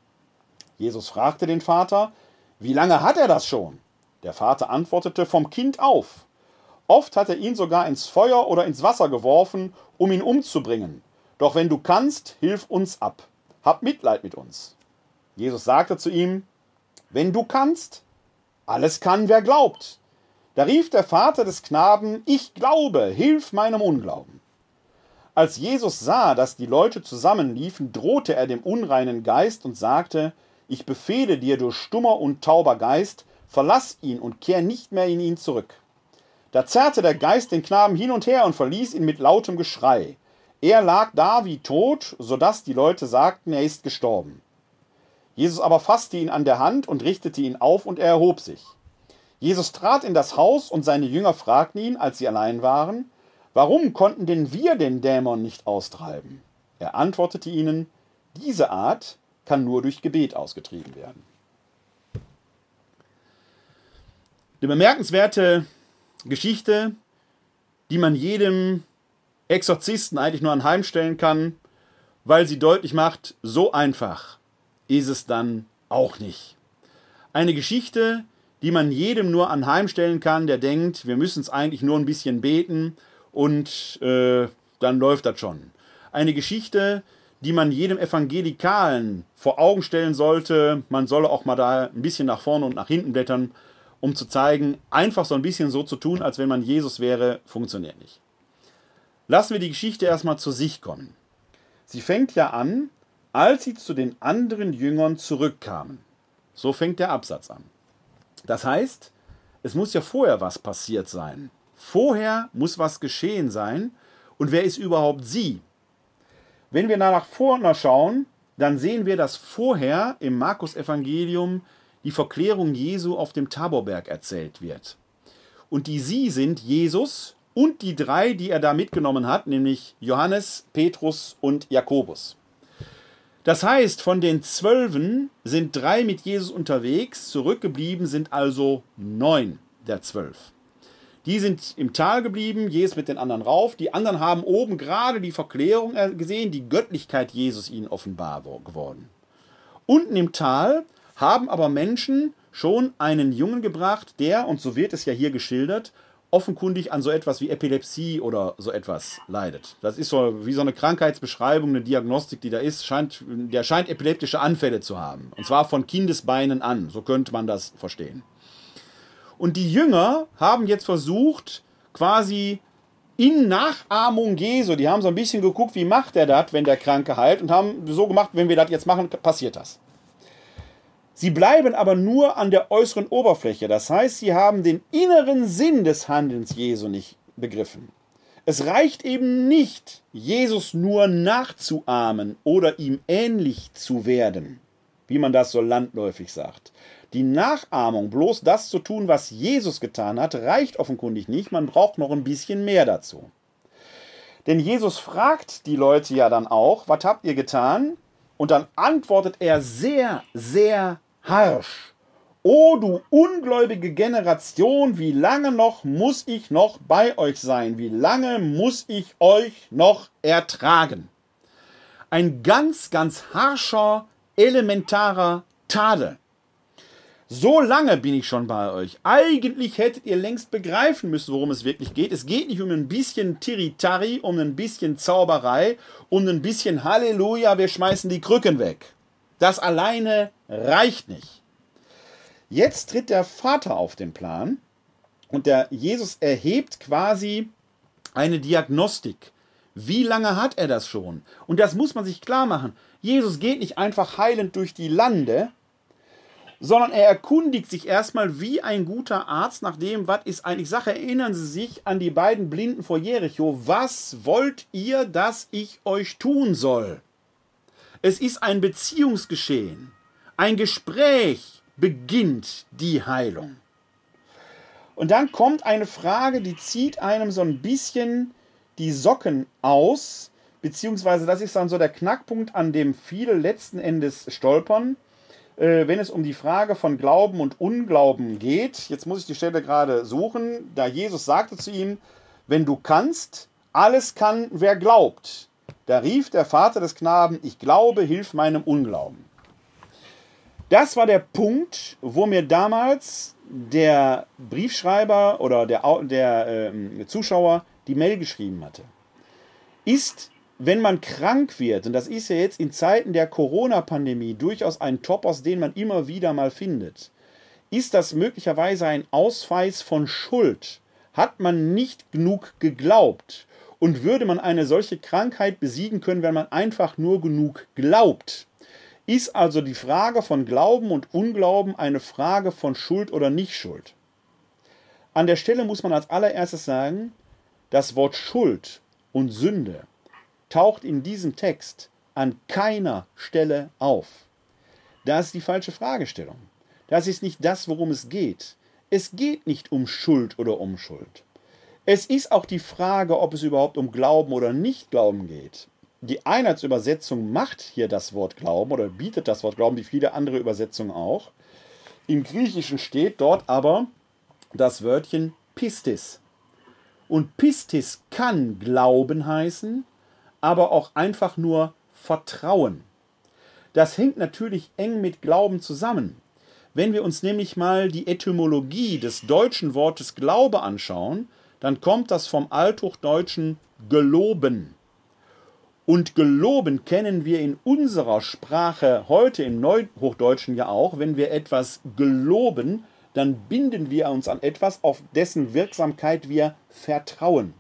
Jesus fragte den Vater, wie lange hat er das schon? Der Vater antwortete, vom Kind auf. Oft hat er ihn sogar ins Feuer oder ins Wasser geworfen, um ihn umzubringen. Doch wenn du kannst, hilf uns ab. Hab Mitleid mit uns. Jesus sagte zu ihm, wenn du kannst, alles kann, wer glaubt. Da rief der Vater des Knaben, ich glaube, hilf meinem Unglauben. Als Jesus sah, dass die Leute zusammenliefen, drohte er dem unreinen Geist und sagte, ich befehle dir, du stummer und tauber Geist, verlass ihn und kehr nicht mehr in ihn zurück. Da zerrte der Geist den Knaben hin und her und verließ ihn mit lautem Geschrei. Er lag da wie tot, so dass die Leute sagten, er ist gestorben. Jesus aber fasste ihn an der Hand und richtete ihn auf und er erhob sich. Jesus trat in das Haus und seine Jünger fragten ihn, als sie allein waren, warum konnten denn wir den Dämon nicht austreiben? Er antwortete ihnen, diese Art kann nur durch Gebet ausgetrieben werden. Eine bemerkenswerte Geschichte, die man jedem Exorzisten eigentlich nur anheimstellen kann, weil sie deutlich macht, so einfach ist es dann auch nicht. Eine Geschichte, die man jedem nur anheimstellen kann, der denkt, wir müssen es eigentlich nur ein bisschen beten und äh, dann läuft das schon. Eine Geschichte, die man jedem Evangelikalen vor Augen stellen sollte. Man solle auch mal da ein bisschen nach vorne und nach hinten blättern, um zu zeigen, einfach so ein bisschen so zu tun, als wenn man Jesus wäre, funktioniert nicht. Lassen wir die Geschichte erstmal zu sich kommen. Sie fängt ja an, als sie zu den anderen Jüngern zurückkamen. So fängt der Absatz an. Das heißt, es muss ja vorher was passiert sein. Vorher muss was geschehen sein. Und wer ist überhaupt sie? Wenn wir nach vorne schauen, dann sehen wir, dass vorher im Markus-Evangelium die Verklärung Jesu auf dem Taborberg erzählt wird. Und die sie sind Jesus und die drei, die er da mitgenommen hat, nämlich Johannes, Petrus und Jakobus. Das heißt, von den Zwölfen sind drei mit Jesus unterwegs, zurückgeblieben sind also neun der zwölf. Die sind im Tal geblieben, Jesus mit den anderen rauf. Die anderen haben oben gerade die Verklärung gesehen, die Göttlichkeit Jesus ihnen offenbar geworden. Unten im Tal haben aber Menschen schon einen Jungen gebracht, der, und so wird es ja hier geschildert, offenkundig an so etwas wie Epilepsie oder so etwas leidet. Das ist so wie so eine Krankheitsbeschreibung, eine Diagnostik, die da ist, scheint, der scheint epileptische Anfälle zu haben. Und zwar von Kindesbeinen an, so könnte man das verstehen. Und die Jünger haben jetzt versucht, quasi in Nachahmung Jesu, die haben so ein bisschen geguckt, wie macht er das, wenn der Kranke heilt, und haben so gemacht, wenn wir das jetzt machen, passiert das. Sie bleiben aber nur an der äußeren Oberfläche. Das heißt, sie haben den inneren Sinn des Handelns Jesu nicht begriffen. Es reicht eben nicht, Jesus nur nachzuahmen oder ihm ähnlich zu werden, wie man das so landläufig sagt. Die Nachahmung, bloß das zu tun, was Jesus getan hat, reicht offenkundig nicht. Man braucht noch ein bisschen mehr dazu. Denn Jesus fragt die Leute ja dann auch, was habt ihr getan? Und dann antwortet er sehr, sehr harsch. O du ungläubige Generation, wie lange noch muss ich noch bei euch sein? Wie lange muss ich euch noch ertragen? Ein ganz, ganz harscher, elementarer Tadel. So lange bin ich schon bei euch. Eigentlich hättet ihr längst begreifen müssen, worum es wirklich geht. Es geht nicht um ein bisschen Tiritari, um ein bisschen Zauberei, um ein bisschen Halleluja, wir schmeißen die Krücken weg. Das alleine reicht nicht. Jetzt tritt der Vater auf den Plan und der Jesus erhebt quasi eine Diagnostik. Wie lange hat er das schon? Und das muss man sich klar machen. Jesus geht nicht einfach heilend durch die Lande, sondern er erkundigt sich erstmal wie ein guter Arzt nach dem, was ist eigentlich Sache. Erinnern Sie sich an die beiden Blinden vor Jericho. Was wollt ihr, dass ich euch tun soll? Es ist ein Beziehungsgeschehen. Ein Gespräch beginnt die Heilung. Und dann kommt eine Frage, die zieht einem so ein bisschen die Socken aus, beziehungsweise das ist dann so der Knackpunkt, an dem viele letzten Endes stolpern, äh, wenn es um die Frage von Glauben und Unglauben geht. Jetzt muss ich die Stelle gerade suchen, da Jesus sagte zu ihm, wenn du kannst, alles kann, wer glaubt. Da rief der Vater des Knaben, ich glaube, hilf meinem Unglauben. Das war der Punkt, wo mir damals der Briefschreiber oder der, der äh, Zuschauer die Mail geschrieben hatte. Ist, wenn man krank wird, und das ist ja jetzt in Zeiten der Corona-Pandemie durchaus ein Topos, den man immer wieder mal findet, ist das möglicherweise ein Ausweis von Schuld? Hat man nicht genug geglaubt? Und würde man eine solche Krankheit besiegen können, wenn man einfach nur genug glaubt? Ist also die Frage von Glauben und Unglauben eine Frage von Schuld oder Nicht-Schuld? An der Stelle muss man als allererstes sagen, das Wort Schuld und Sünde taucht in diesem Text an keiner Stelle auf. Das ist die falsche Fragestellung. Das ist nicht das, worum es geht. Es geht nicht um Schuld oder Unschuld. Es ist auch die Frage, ob es überhaupt um Glauben oder Nicht-Glauben geht die Einheitsübersetzung macht hier das Wort Glauben oder bietet das Wort Glauben, wie viele andere Übersetzungen auch. Im Griechischen steht dort aber das Wörtchen Pistis. Und Pistis kann Glauben heißen, aber auch einfach nur Vertrauen. Das hängt natürlich eng mit Glauben zusammen. Wenn wir uns nämlich mal die Etymologie des deutschen Wortes Glaube anschauen, dann kommt das vom Althochdeutschen geloben. Und geloben kennen wir in unserer Sprache heute im Neuhochdeutschen ja auch. Wenn wir etwas geloben, dann binden wir uns an etwas, auf dessen Wirksamkeit wir vertrauen.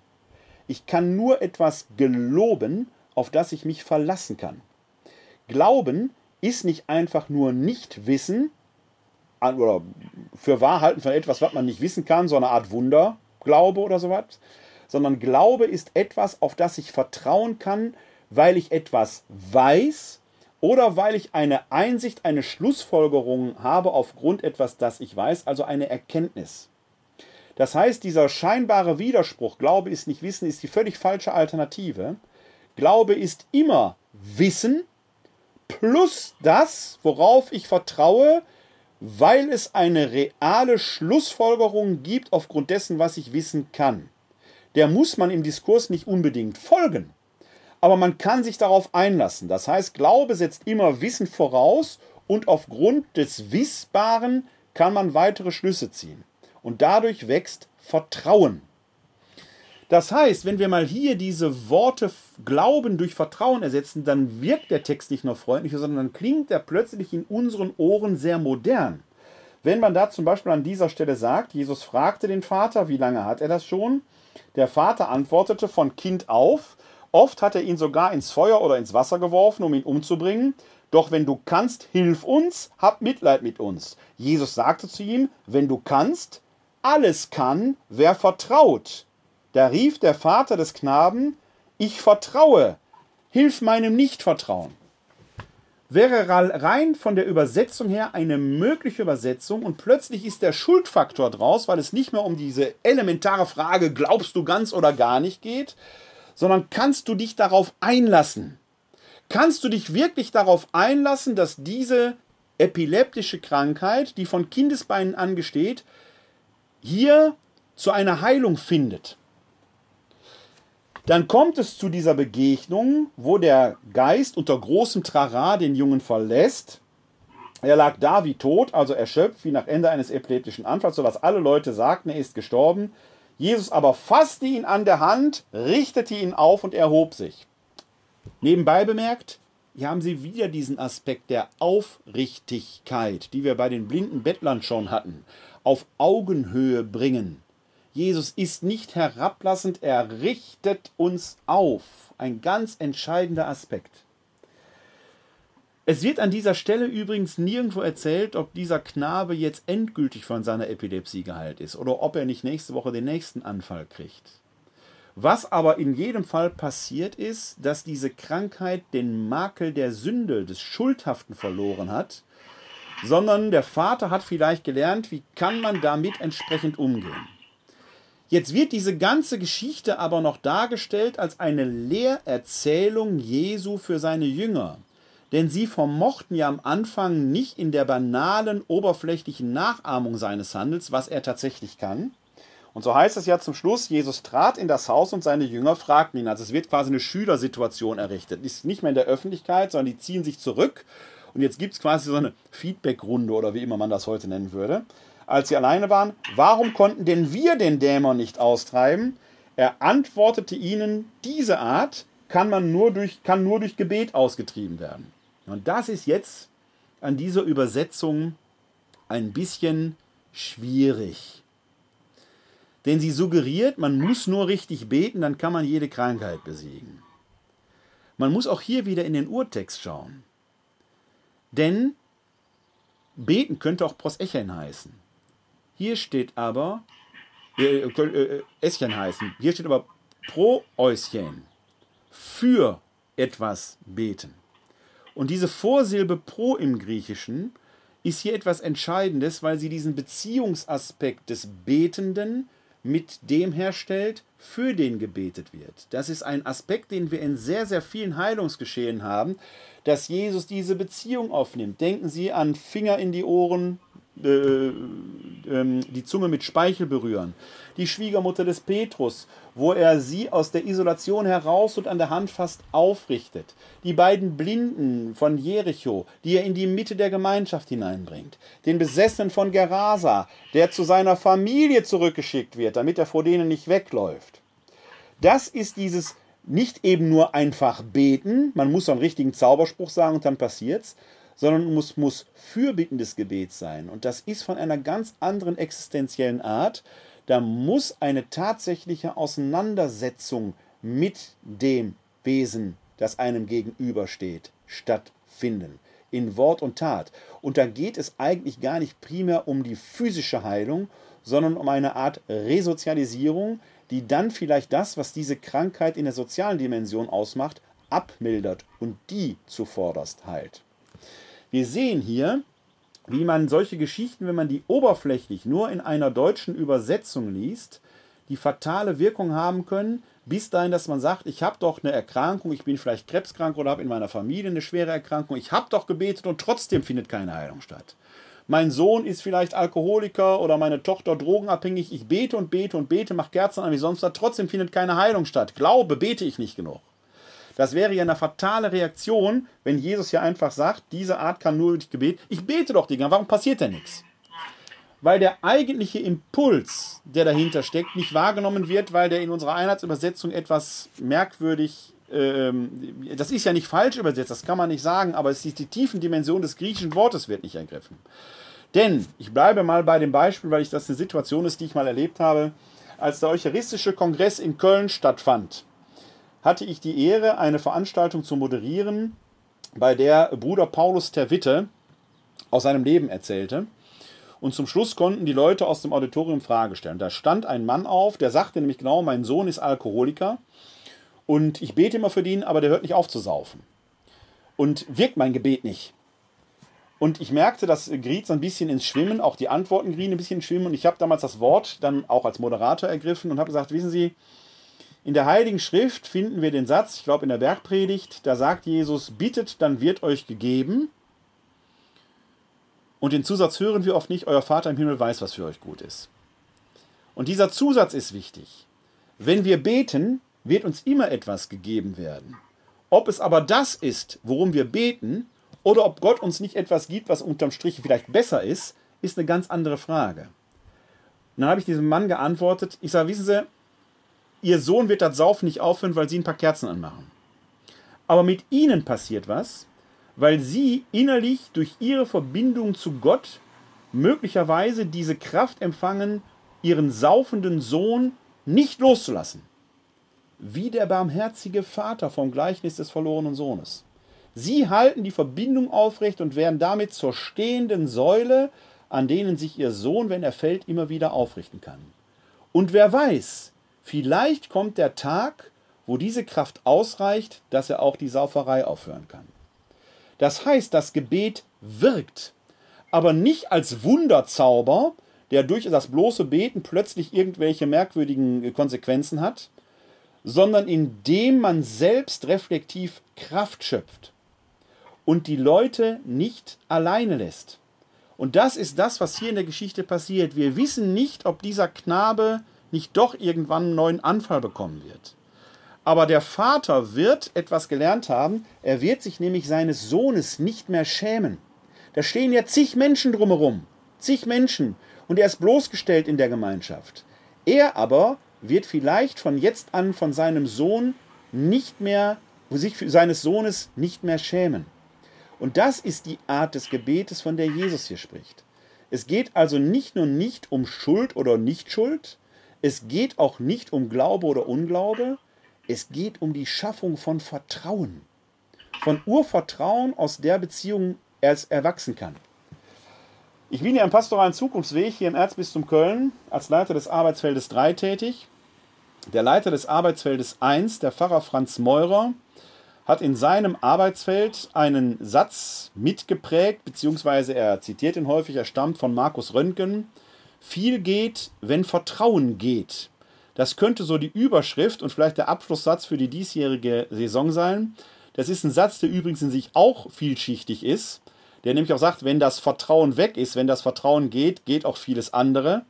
Ich kann nur etwas geloben, auf das ich mich verlassen kann. Glauben ist nicht einfach nur Nichtwissen oder für wahr halten von etwas, was man nicht wissen kann, so eine Art Wunderglaube oder sowas, sondern Glaube ist etwas, auf das ich vertrauen kann, weil ich etwas weiß oder weil ich eine Einsicht, eine Schlussfolgerung habe aufgrund etwas, das ich weiß, also eine Erkenntnis. Das heißt, dieser scheinbare Widerspruch, Glaube ist nicht Wissen, ist die völlig falsche Alternative. Glaube ist immer Wissen plus das, worauf ich vertraue, weil es eine reale Schlussfolgerung gibt aufgrund dessen, was ich wissen kann. Der muss man im Diskurs nicht unbedingt folgen aber man kann sich darauf einlassen. Das heißt, Glaube setzt immer Wissen voraus und aufgrund des Wissbaren kann man weitere Schlüsse ziehen. Und dadurch wächst Vertrauen. Das heißt, wenn wir mal hier diese Worte Glauben durch Vertrauen ersetzen, dann wirkt der Text nicht nur freundlicher, sondern dann klingt er plötzlich in unseren Ohren sehr modern. Wenn man da zum Beispiel an dieser Stelle sagt, Jesus fragte den Vater, wie lange hat er das schon? Der Vater antwortete von Kind auf, Oft hat er ihn sogar ins Feuer oder ins Wasser geworfen, um ihn umzubringen. Doch wenn du kannst, hilf uns, hab Mitleid mit uns. Jesus sagte zu ihm, wenn du kannst, alles kann, wer vertraut. Da rief der Vater des Knaben, ich vertraue, hilf meinem Nichtvertrauen. Wäre rein von der Übersetzung her eine mögliche Übersetzung und plötzlich ist der Schuldfaktor draus, weil es nicht mehr um diese elementare Frage, glaubst du ganz oder gar nicht geht, sondern kannst du dich darauf einlassen? Kannst du dich wirklich darauf einlassen, dass diese epileptische Krankheit, die von Kindesbeinen angesteht, hier zu einer Heilung findet? Dann kommt es zu dieser Begegnung, wo der Geist unter großem Trara den Jungen verlässt. Er lag da wie tot, also erschöpft, wie nach Ende eines epileptischen Anfalls, sodass alle Leute sagten, er ist gestorben. Jesus aber fasste ihn an der Hand, richtete ihn auf und erhob sich. Nebenbei bemerkt, hier haben Sie wieder diesen Aspekt der Aufrichtigkeit, die wir bei den blinden Bettlern schon hatten. Auf Augenhöhe bringen. Jesus ist nicht herablassend, er richtet uns auf. Ein ganz entscheidender Aspekt. Es wird an dieser Stelle übrigens nirgendwo erzählt, ob dieser Knabe jetzt endgültig von seiner Epilepsie geheilt ist oder ob er nicht nächste Woche den nächsten Anfall kriegt. Was aber in jedem Fall passiert ist, dass diese Krankheit den Makel der Sünde, des Schuldhaften verloren hat, sondern der Vater hat vielleicht gelernt, wie kann man damit entsprechend umgehen. Jetzt wird diese ganze Geschichte aber noch dargestellt als eine Lehrerzählung Jesu für seine Jünger. Denn sie vermochten ja am Anfang nicht in der banalen, oberflächlichen Nachahmung seines Handels, was er tatsächlich kann, und so heißt es ja zum Schluss, Jesus trat in das Haus und seine Jünger fragten ihn. Also es wird quasi eine Schülersituation errichtet. Ist nicht mehr in der Öffentlichkeit, sondern die ziehen sich zurück. Und jetzt gibt es quasi so eine Feedback-Runde oder wie immer man das heute nennen würde. Als sie alleine waren, warum konnten denn wir den Dämon nicht austreiben? Er antwortete ihnen, diese Art kann, man nur durch, kann nur durch Gebet ausgetrieben werden. Und das ist jetzt an dieser Übersetzung ein bisschen schwierig. Denn sie suggeriert, man muss nur richtig beten, dann kann man jede Krankheit besiegen. Man muss auch hier wieder in den Urtext schauen. Denn beten könnte auch Prosechen heißen. Hier steht aber, äh, äh, äh, Eschen heißen, hier steht aber pro Euschen, für etwas beten. Und diese Vorsilbe pro im Griechischen ist hier etwas Entscheidendes, weil sie diesen Beziehungsaspekt des Betenden mit dem herstellt, für den gebetet wird. Das ist ein Aspekt, den wir in sehr, sehr vielen Heilungsgeschehen haben, dass Jesus diese Beziehung aufnimmt. Denken Sie an Finger in die Ohren, äh, die Zunge mit Speichel berühren. Die Schwiegermutter des Petrus, wo er sie aus der Isolation heraus und an der Hand fast aufrichtet. Die beiden Blinden von Jericho, die er in die Mitte der Gemeinschaft hineinbringt. Den Besessenen von Gerasa, der zu seiner Familie zurückgeschickt wird, damit er vor denen nicht wegläuft. Das ist dieses nicht eben nur einfach beten, man muss so einen richtigen Zauberspruch sagen und dann passiert's, sondern muss, muss fürbittendes Gebet sein. Und das ist von einer ganz anderen existenziellen Art. Da muss eine tatsächliche Auseinandersetzung mit dem Wesen, das einem gegenübersteht, stattfinden. In Wort und Tat. Und da geht es eigentlich gar nicht primär um die physische Heilung, sondern um eine Art Resozialisierung, die dann vielleicht das, was diese Krankheit in der sozialen Dimension ausmacht, abmildert und die zuvorderst heilt. Wir sehen hier, wie man solche Geschichten, wenn man die oberflächlich nur in einer deutschen Übersetzung liest, die fatale Wirkung haben können, bis dahin, dass man sagt, ich habe doch eine Erkrankung, ich bin vielleicht krebskrank oder habe in meiner Familie eine schwere Erkrankung, ich habe doch gebetet und trotzdem findet keine Heilung statt. Mein Sohn ist vielleicht Alkoholiker oder meine Tochter drogenabhängig, ich bete und bete und bete, mache Kerzen an wie sonst trotzdem findet keine Heilung statt. Glaube, bete ich nicht genug. Das wäre ja eine fatale Reaktion, wenn Jesus ja einfach sagt, diese Art kann nur durch Gebet. Ich bete doch die ganze warum passiert denn nichts? Weil der eigentliche Impuls, der dahinter steckt, nicht wahrgenommen wird, weil der in unserer Einheitsübersetzung etwas merkwürdig, ähm, das ist ja nicht falsch übersetzt, das kann man nicht sagen, aber es ist die tiefen Dimension des griechischen Wortes wird nicht ergriffen. Denn, ich bleibe mal bei dem Beispiel, weil ich das eine Situation ist, die ich mal erlebt habe, als der Eucharistische Kongress in Köln stattfand hatte ich die Ehre, eine Veranstaltung zu moderieren, bei der Bruder Paulus Terwitte aus seinem Leben erzählte. Und zum Schluss konnten die Leute aus dem Auditorium Frage stellen. Da stand ein Mann auf, der sagte nämlich genau, mein Sohn ist Alkoholiker und ich bete immer für den, aber der hört nicht auf zu saufen. Und wirkt mein Gebet nicht. Und ich merkte, das geriet so ein bisschen ins Schwimmen, auch die Antworten gerieten ein bisschen ins Schwimmen. Und ich habe damals das Wort dann auch als Moderator ergriffen und habe gesagt, wissen Sie, in der Heiligen Schrift finden wir den Satz, ich glaube in der Bergpredigt, da sagt Jesus, bittet, dann wird euch gegeben. Und den Zusatz hören wir oft nicht, euer Vater im Himmel weiß, was für euch gut ist. Und dieser Zusatz ist wichtig. Wenn wir beten, wird uns immer etwas gegeben werden. Ob es aber das ist, worum wir beten, oder ob Gott uns nicht etwas gibt, was unterm Strich vielleicht besser ist, ist eine ganz andere Frage. Und dann habe ich diesem Mann geantwortet, ich sage, wissen Sie, ihr Sohn wird das Saufen nicht aufhören, weil sie ein paar Kerzen anmachen. Aber mit ihnen passiert was, weil sie innerlich durch ihre Verbindung zu Gott möglicherweise diese Kraft empfangen, ihren saufenden Sohn nicht loszulassen. Wie der barmherzige Vater vom Gleichnis des verlorenen Sohnes. Sie halten die Verbindung aufrecht und werden damit zur stehenden Säule, an denen sich ihr Sohn, wenn er fällt, immer wieder aufrichten kann. Und wer weiß, vielleicht kommt der Tag, wo diese Kraft ausreicht, dass er auch die Sauferei aufhören kann. Das heißt, das Gebet wirkt, aber nicht als Wunderzauber, der durch das bloße Beten plötzlich irgendwelche merkwürdigen Konsequenzen hat, sondern indem man selbst reflektiv Kraft schöpft und die Leute nicht alleine lässt. Und das ist das, was hier in der Geschichte passiert. Wir wissen nicht, ob dieser Knabe nicht doch irgendwann einen neuen Anfall bekommen wird. Aber der Vater wird etwas gelernt haben, er wird sich nämlich seines Sohnes nicht mehr schämen. Da stehen ja zig Menschen drumherum, zig Menschen, und er ist bloßgestellt in der Gemeinschaft. Er aber wird vielleicht von jetzt an von seinem Sohn nicht mehr, sich seines Sohnes nicht mehr schämen. Und das ist die Art des Gebetes, von der Jesus hier spricht. Es geht also nicht nur nicht um Schuld oder Nichtschuld, es geht auch nicht um Glaube oder Unglaube, es geht um die Schaffung von Vertrauen. Von Urvertrauen, aus der Beziehung erst erwachsen kann. Ich bin ja im pastoralen Zukunftsweg hier im Erzbistum Köln als Leiter des Arbeitsfeldes 3 tätig. Der Leiter des Arbeitsfeldes 1, der Pfarrer Franz Meurer, hat in seinem Arbeitsfeld einen Satz mitgeprägt, beziehungsweise er zitiert ihn häufig, er stammt von Markus Röntgen. Viel geht, wenn Vertrauen geht. Das könnte so die Überschrift und vielleicht der Abschlusssatz für die diesjährige Saison sein. Das ist ein Satz, der übrigens in sich auch vielschichtig ist, der nämlich auch sagt, wenn das Vertrauen weg ist, wenn das Vertrauen geht, geht auch vieles andere.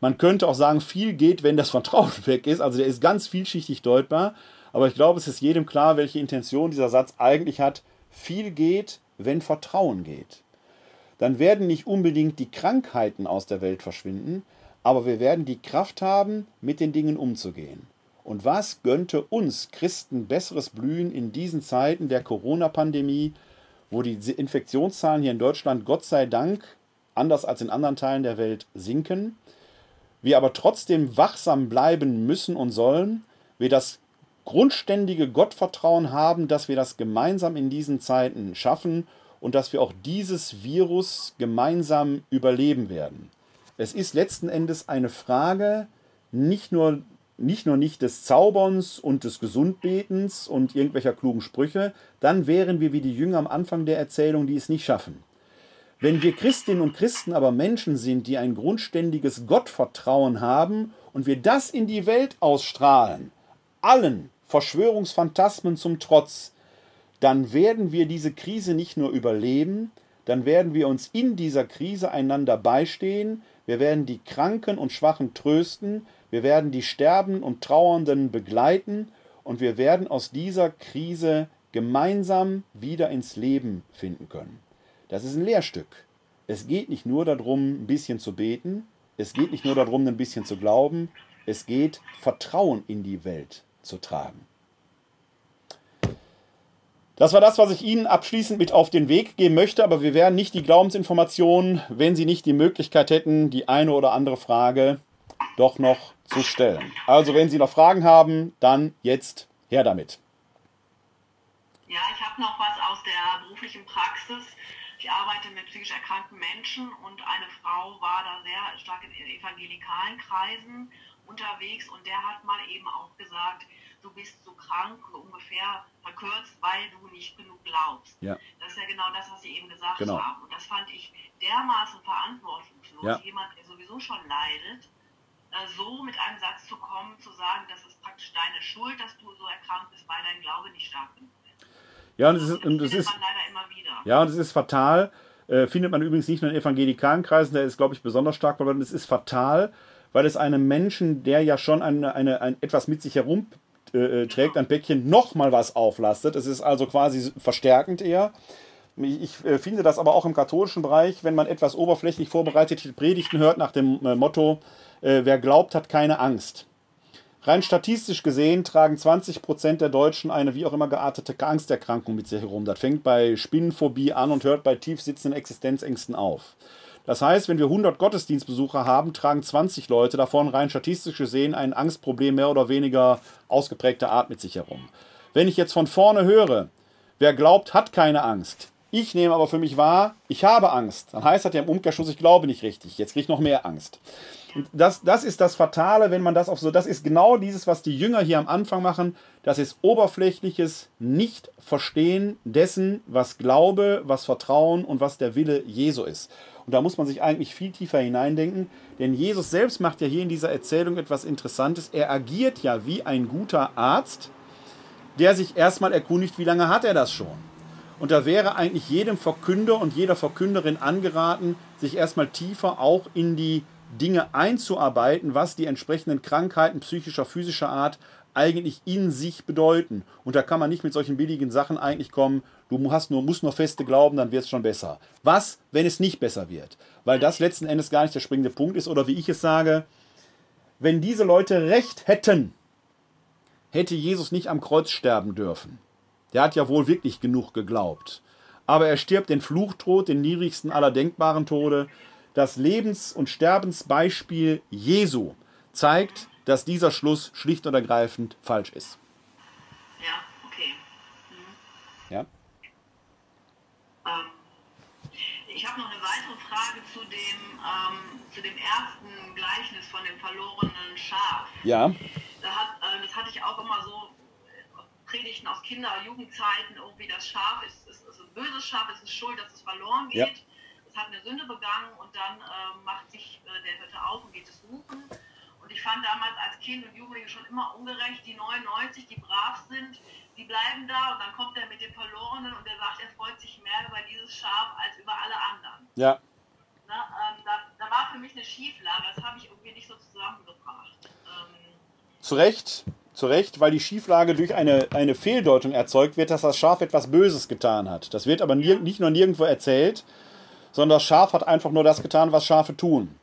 Man könnte auch sagen, viel geht, wenn das Vertrauen (laughs) weg ist. Also der ist ganz vielschichtig deutbar. Aber ich glaube, es ist jedem klar, welche Intention dieser Satz eigentlich hat. Viel geht, wenn Vertrauen geht. Dann werden nicht unbedingt die Krankheiten aus der Welt verschwinden, aber wir werden die Kraft haben, mit den Dingen umzugehen. Und was gönnte uns Christen besseres Blühen in diesen Zeiten der Corona-Pandemie, wo die Infektionszahlen hier in Deutschland Gott sei Dank, anders als in anderen Teilen der Welt, sinken, wir aber trotzdem wachsam bleiben müssen und sollen, wir das grundständige Gottvertrauen haben, dass wir das gemeinsam in diesen Zeiten schaffen und dass wir auch dieses Virus gemeinsam überleben werden. Es ist letzten Endes eine Frage nicht nur, nicht nur nicht des Zauberns und des Gesundbetens und irgendwelcher klugen Sprüche, dann wären wir wie die Jünger am Anfang der Erzählung, die es nicht schaffen. Wenn wir Christinnen und Christen aber Menschen sind, die ein grundständiges Gottvertrauen haben und wir das in die Welt ausstrahlen, allen Verschwörungsphantasmen zum Trotz, dann werden wir diese Krise nicht nur überleben, dann werden wir uns in dieser Krise einander beistehen, wir werden die Kranken und Schwachen trösten, wir werden die Sterbenden und Trauernden begleiten und wir werden aus dieser Krise gemeinsam wieder ins Leben finden können. Das ist ein Lehrstück. Es geht nicht nur darum, ein bisschen zu beten, es geht nicht nur darum, ein bisschen zu glauben, es geht Vertrauen in die Welt zu tragen. Das war das, was ich Ihnen abschließend mit auf den Weg geben möchte, aber wir wären nicht die Glaubensinformationen, wenn Sie nicht die Möglichkeit hätten, die eine oder andere Frage doch noch zu stellen. Also wenn Sie noch Fragen haben, dann jetzt her damit. Ja, ich habe noch was aus der beruflichen Praxis. Ich arbeite mit psychisch erkrankten Menschen und eine Frau war da sehr stark in evangelikalen Kreisen unterwegs und der hat mal eben auch gesagt, du bist so krank, ungefähr verkürzt, weil du nicht genug glaubst. Ja. Das ist ja genau das, was Sie eben gesagt genau. haben. Und das fand ich dermaßen verantwortungslos, ja. jemand, der sowieso schon leidet, so mit einem Satz zu kommen, zu sagen, das ist praktisch deine Schuld, dass du so erkrankt bist, weil dein Glaube nicht stark genug ist. Ja, und das, ist, und das ist, Ja, und es ist fatal. Äh, findet man übrigens nicht nur in evangelikalen Kreisen, der ist, glaube ich, besonders stark geworden. Es ist fatal, weil es einem Menschen, der ja schon eine, eine, ein, etwas mit sich herum äh, äh, trägt, ein Päckchen nochmal was auflastet. Es ist also quasi verstärkend eher. Ich äh, finde das aber auch im katholischen Bereich, wenn man etwas oberflächlich vorbereitete Predigten hört nach dem Motto, wer glaubt, hat keine Angst. Rein statistisch gesehen tragen 20% der Deutschen eine wie auch immer geartete Angsterkrankung mit sich herum. Das fängt bei Spinnenphobie an und hört bei tief sitzenden Existenzängsten auf. Das heißt, wenn wir 100 Gottesdienstbesucher haben, tragen 20 Leute davon rein statistisch gesehen ein Angstproblem mehr oder weniger ausgeprägter Art mit sich herum. Wenn ich jetzt von vorne höre, wer glaubt, hat keine Angst. Ich nehme aber für mich wahr, ich habe Angst. Dann heißt das ja im Umkehrschluss, ich glaube nicht richtig. Jetzt kriege ich noch mehr Angst. Und das, das ist das Fatale, wenn man das auf so, das ist genau dieses, was die Jünger hier am Anfang machen. Das ist oberflächliches Nicht-Verstehen dessen, was Glaube, was Vertrauen und was der Wille Jesu ist. Und da muss man sich eigentlich viel tiefer hineindenken, denn Jesus selbst macht ja hier in dieser Erzählung etwas Interessantes. Er agiert ja wie ein guter Arzt, der sich erstmal erkundigt, wie lange hat er das schon. Und da wäre eigentlich jedem Verkünder und jeder Verkünderin angeraten, sich erstmal tiefer auch in die Dinge einzuarbeiten, was die entsprechenden Krankheiten psychischer, physischer Art eigentlich in sich bedeuten. Und da kann man nicht mit solchen billigen Sachen eigentlich kommen, du hast nur, musst nur feste glauben, dann wird es schon besser. Was, wenn es nicht besser wird? Weil das letzten Endes gar nicht der springende Punkt ist. Oder wie ich es sage, wenn diese Leute recht hätten, hätte Jesus nicht am Kreuz sterben dürfen. Der hat ja wohl wirklich genug geglaubt. Aber er stirbt den Fluchtod, den niedrigsten aller denkbaren Tode. Das Lebens- und Sterbensbeispiel Jesu zeigt, dass dieser Schluss schlicht und ergreifend falsch ist. Ja, okay. Mhm. Ja. Ähm, ich habe noch eine weitere Frage zu dem, ähm, zu dem ersten Gleichnis von dem verlorenen Schaf. Ja. Da hat, äh, das hatte ich auch immer so Predigten aus Kinder- und Jugendzeiten, irgendwie das Schaf ist, ist, ist ein böses Schaf, es ist schuld, dass es verloren geht. Ja. Es hat eine Sünde begangen und dann äh, macht sich äh, der Hirte auf und geht es suchen. Und ich fand damals als Kind und Jugendliche schon immer ungerecht, die 99, die brav sind, die bleiben da und dann kommt er mit dem Verlorenen und er sagt, er freut sich mehr über dieses Schaf als über alle anderen. Ja. Na, ähm, da, da, war für mich eine Schieflage, das habe ich irgendwie nicht so zusammengebracht. Ähm, Zu Recht, zu Recht, weil die Schieflage durch eine, eine Fehldeutung erzeugt wird, dass das Schaf etwas Böses getan hat. Das wird aber nie, nicht nur nirgendwo erzählt, sondern das Schaf hat einfach nur das getan, was Schafe tun.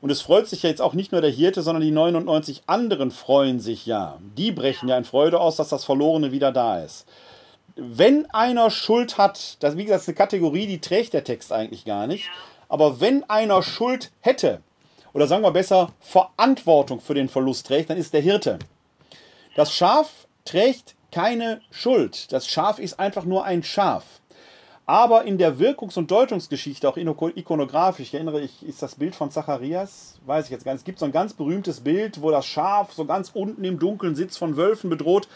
Und es freut sich ja jetzt auch nicht nur der Hirte, sondern die 99 anderen freuen sich ja. Die brechen ja in Freude aus, dass das Verlorene wieder da ist. Wenn einer Schuld hat, das wie gesagt, ist eine Kategorie, die trägt der Text eigentlich gar nicht. Aber wenn einer Schuld hätte, oder sagen wir besser, Verantwortung für den Verlust trägt, dann ist der Hirte. Das Schaf trägt keine Schuld. Das Schaf ist einfach nur ein Schaf. Aber in der Wirkungs- und Deutungsgeschichte, auch ikonografisch, ich erinnere ich, ist das Bild von Zacharias, weiß ich jetzt gar nicht. Es gibt so ein ganz berühmtes Bild, wo das Schaf so ganz unten im Dunkeln sitzt, von Wölfen bedroht.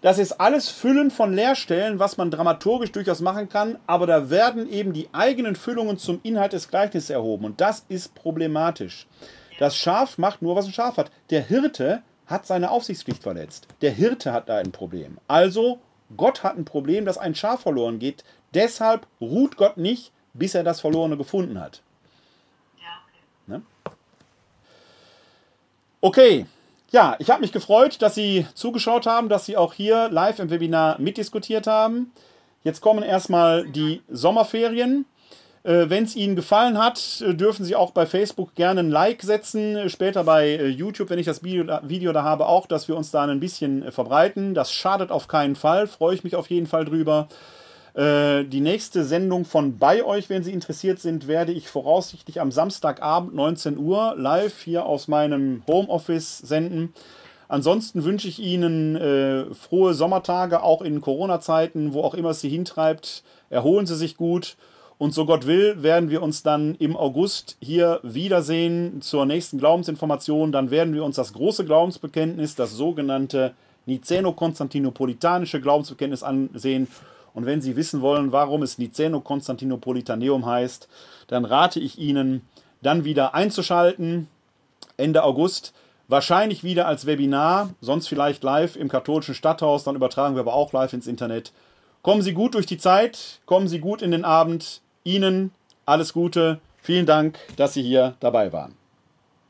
Das ist alles Füllen von Leerstellen, was man dramaturgisch durchaus machen kann, aber da werden eben die eigenen Füllungen zum Inhalt des Gleichnisses erhoben und das ist problematisch. Das Schaf macht nur, was ein Schaf hat. Der Hirte hat seine Aufsichtspflicht verletzt. Der Hirte hat da ein Problem. Also, Gott hat ein Problem, dass ein Schaf verloren geht. Deshalb ruht Gott nicht, bis er das Verlorene gefunden hat. Ja, okay. Ne? Okay. Ja, ich habe mich gefreut, dass Sie zugeschaut haben, dass Sie auch hier live im Webinar mitdiskutiert haben. Jetzt kommen erstmal die Sommerferien. Äh, Wenn es Ihnen gefallen hat, äh, dürfen Sie auch bei Facebook gerne ein Like setzen. Später bei äh, YouTube, wenn ich das Video da, habe, auch, dass wir uns da ein bisschen verbreiten. Das schadet auf keinen Fall. Freue ich mich auf jeden Fall drüber. Die nächste Sendung von bei euch, wenn Sie interessiert sind, werde ich voraussichtlich am Samstagabend 19 Uhr live hier aus meinem Homeoffice senden. Ansonsten wünsche ich Ihnen äh, frohe Sommertage, auch in Corona-Zeiten, wo auch immer es Sie hintreibt. Erholen Sie sich gut und so Gott will, werden wir uns dann im August hier wiedersehen zur nächsten Glaubensinformation. Dann werden wir uns das große Glaubensbekenntnis, das sogenannte Niceno-Konstantinopolitanische Glaubensbekenntnis ansehen. Und wenn Sie wissen wollen, warum es Niceno-Konstantinopolitaneum heißt, dann rate ich Ihnen, dann wieder einzuschalten. Ende August. Wahrscheinlich wieder als Webinar, sonst vielleicht live im katholischen Stadthaus. Dann übertragen wir aber auch live ins Internet. Kommen Sie gut durch die Zeit, kommen Sie gut in den Abend. Ihnen alles Gute. Vielen Dank, dass Sie hier dabei waren.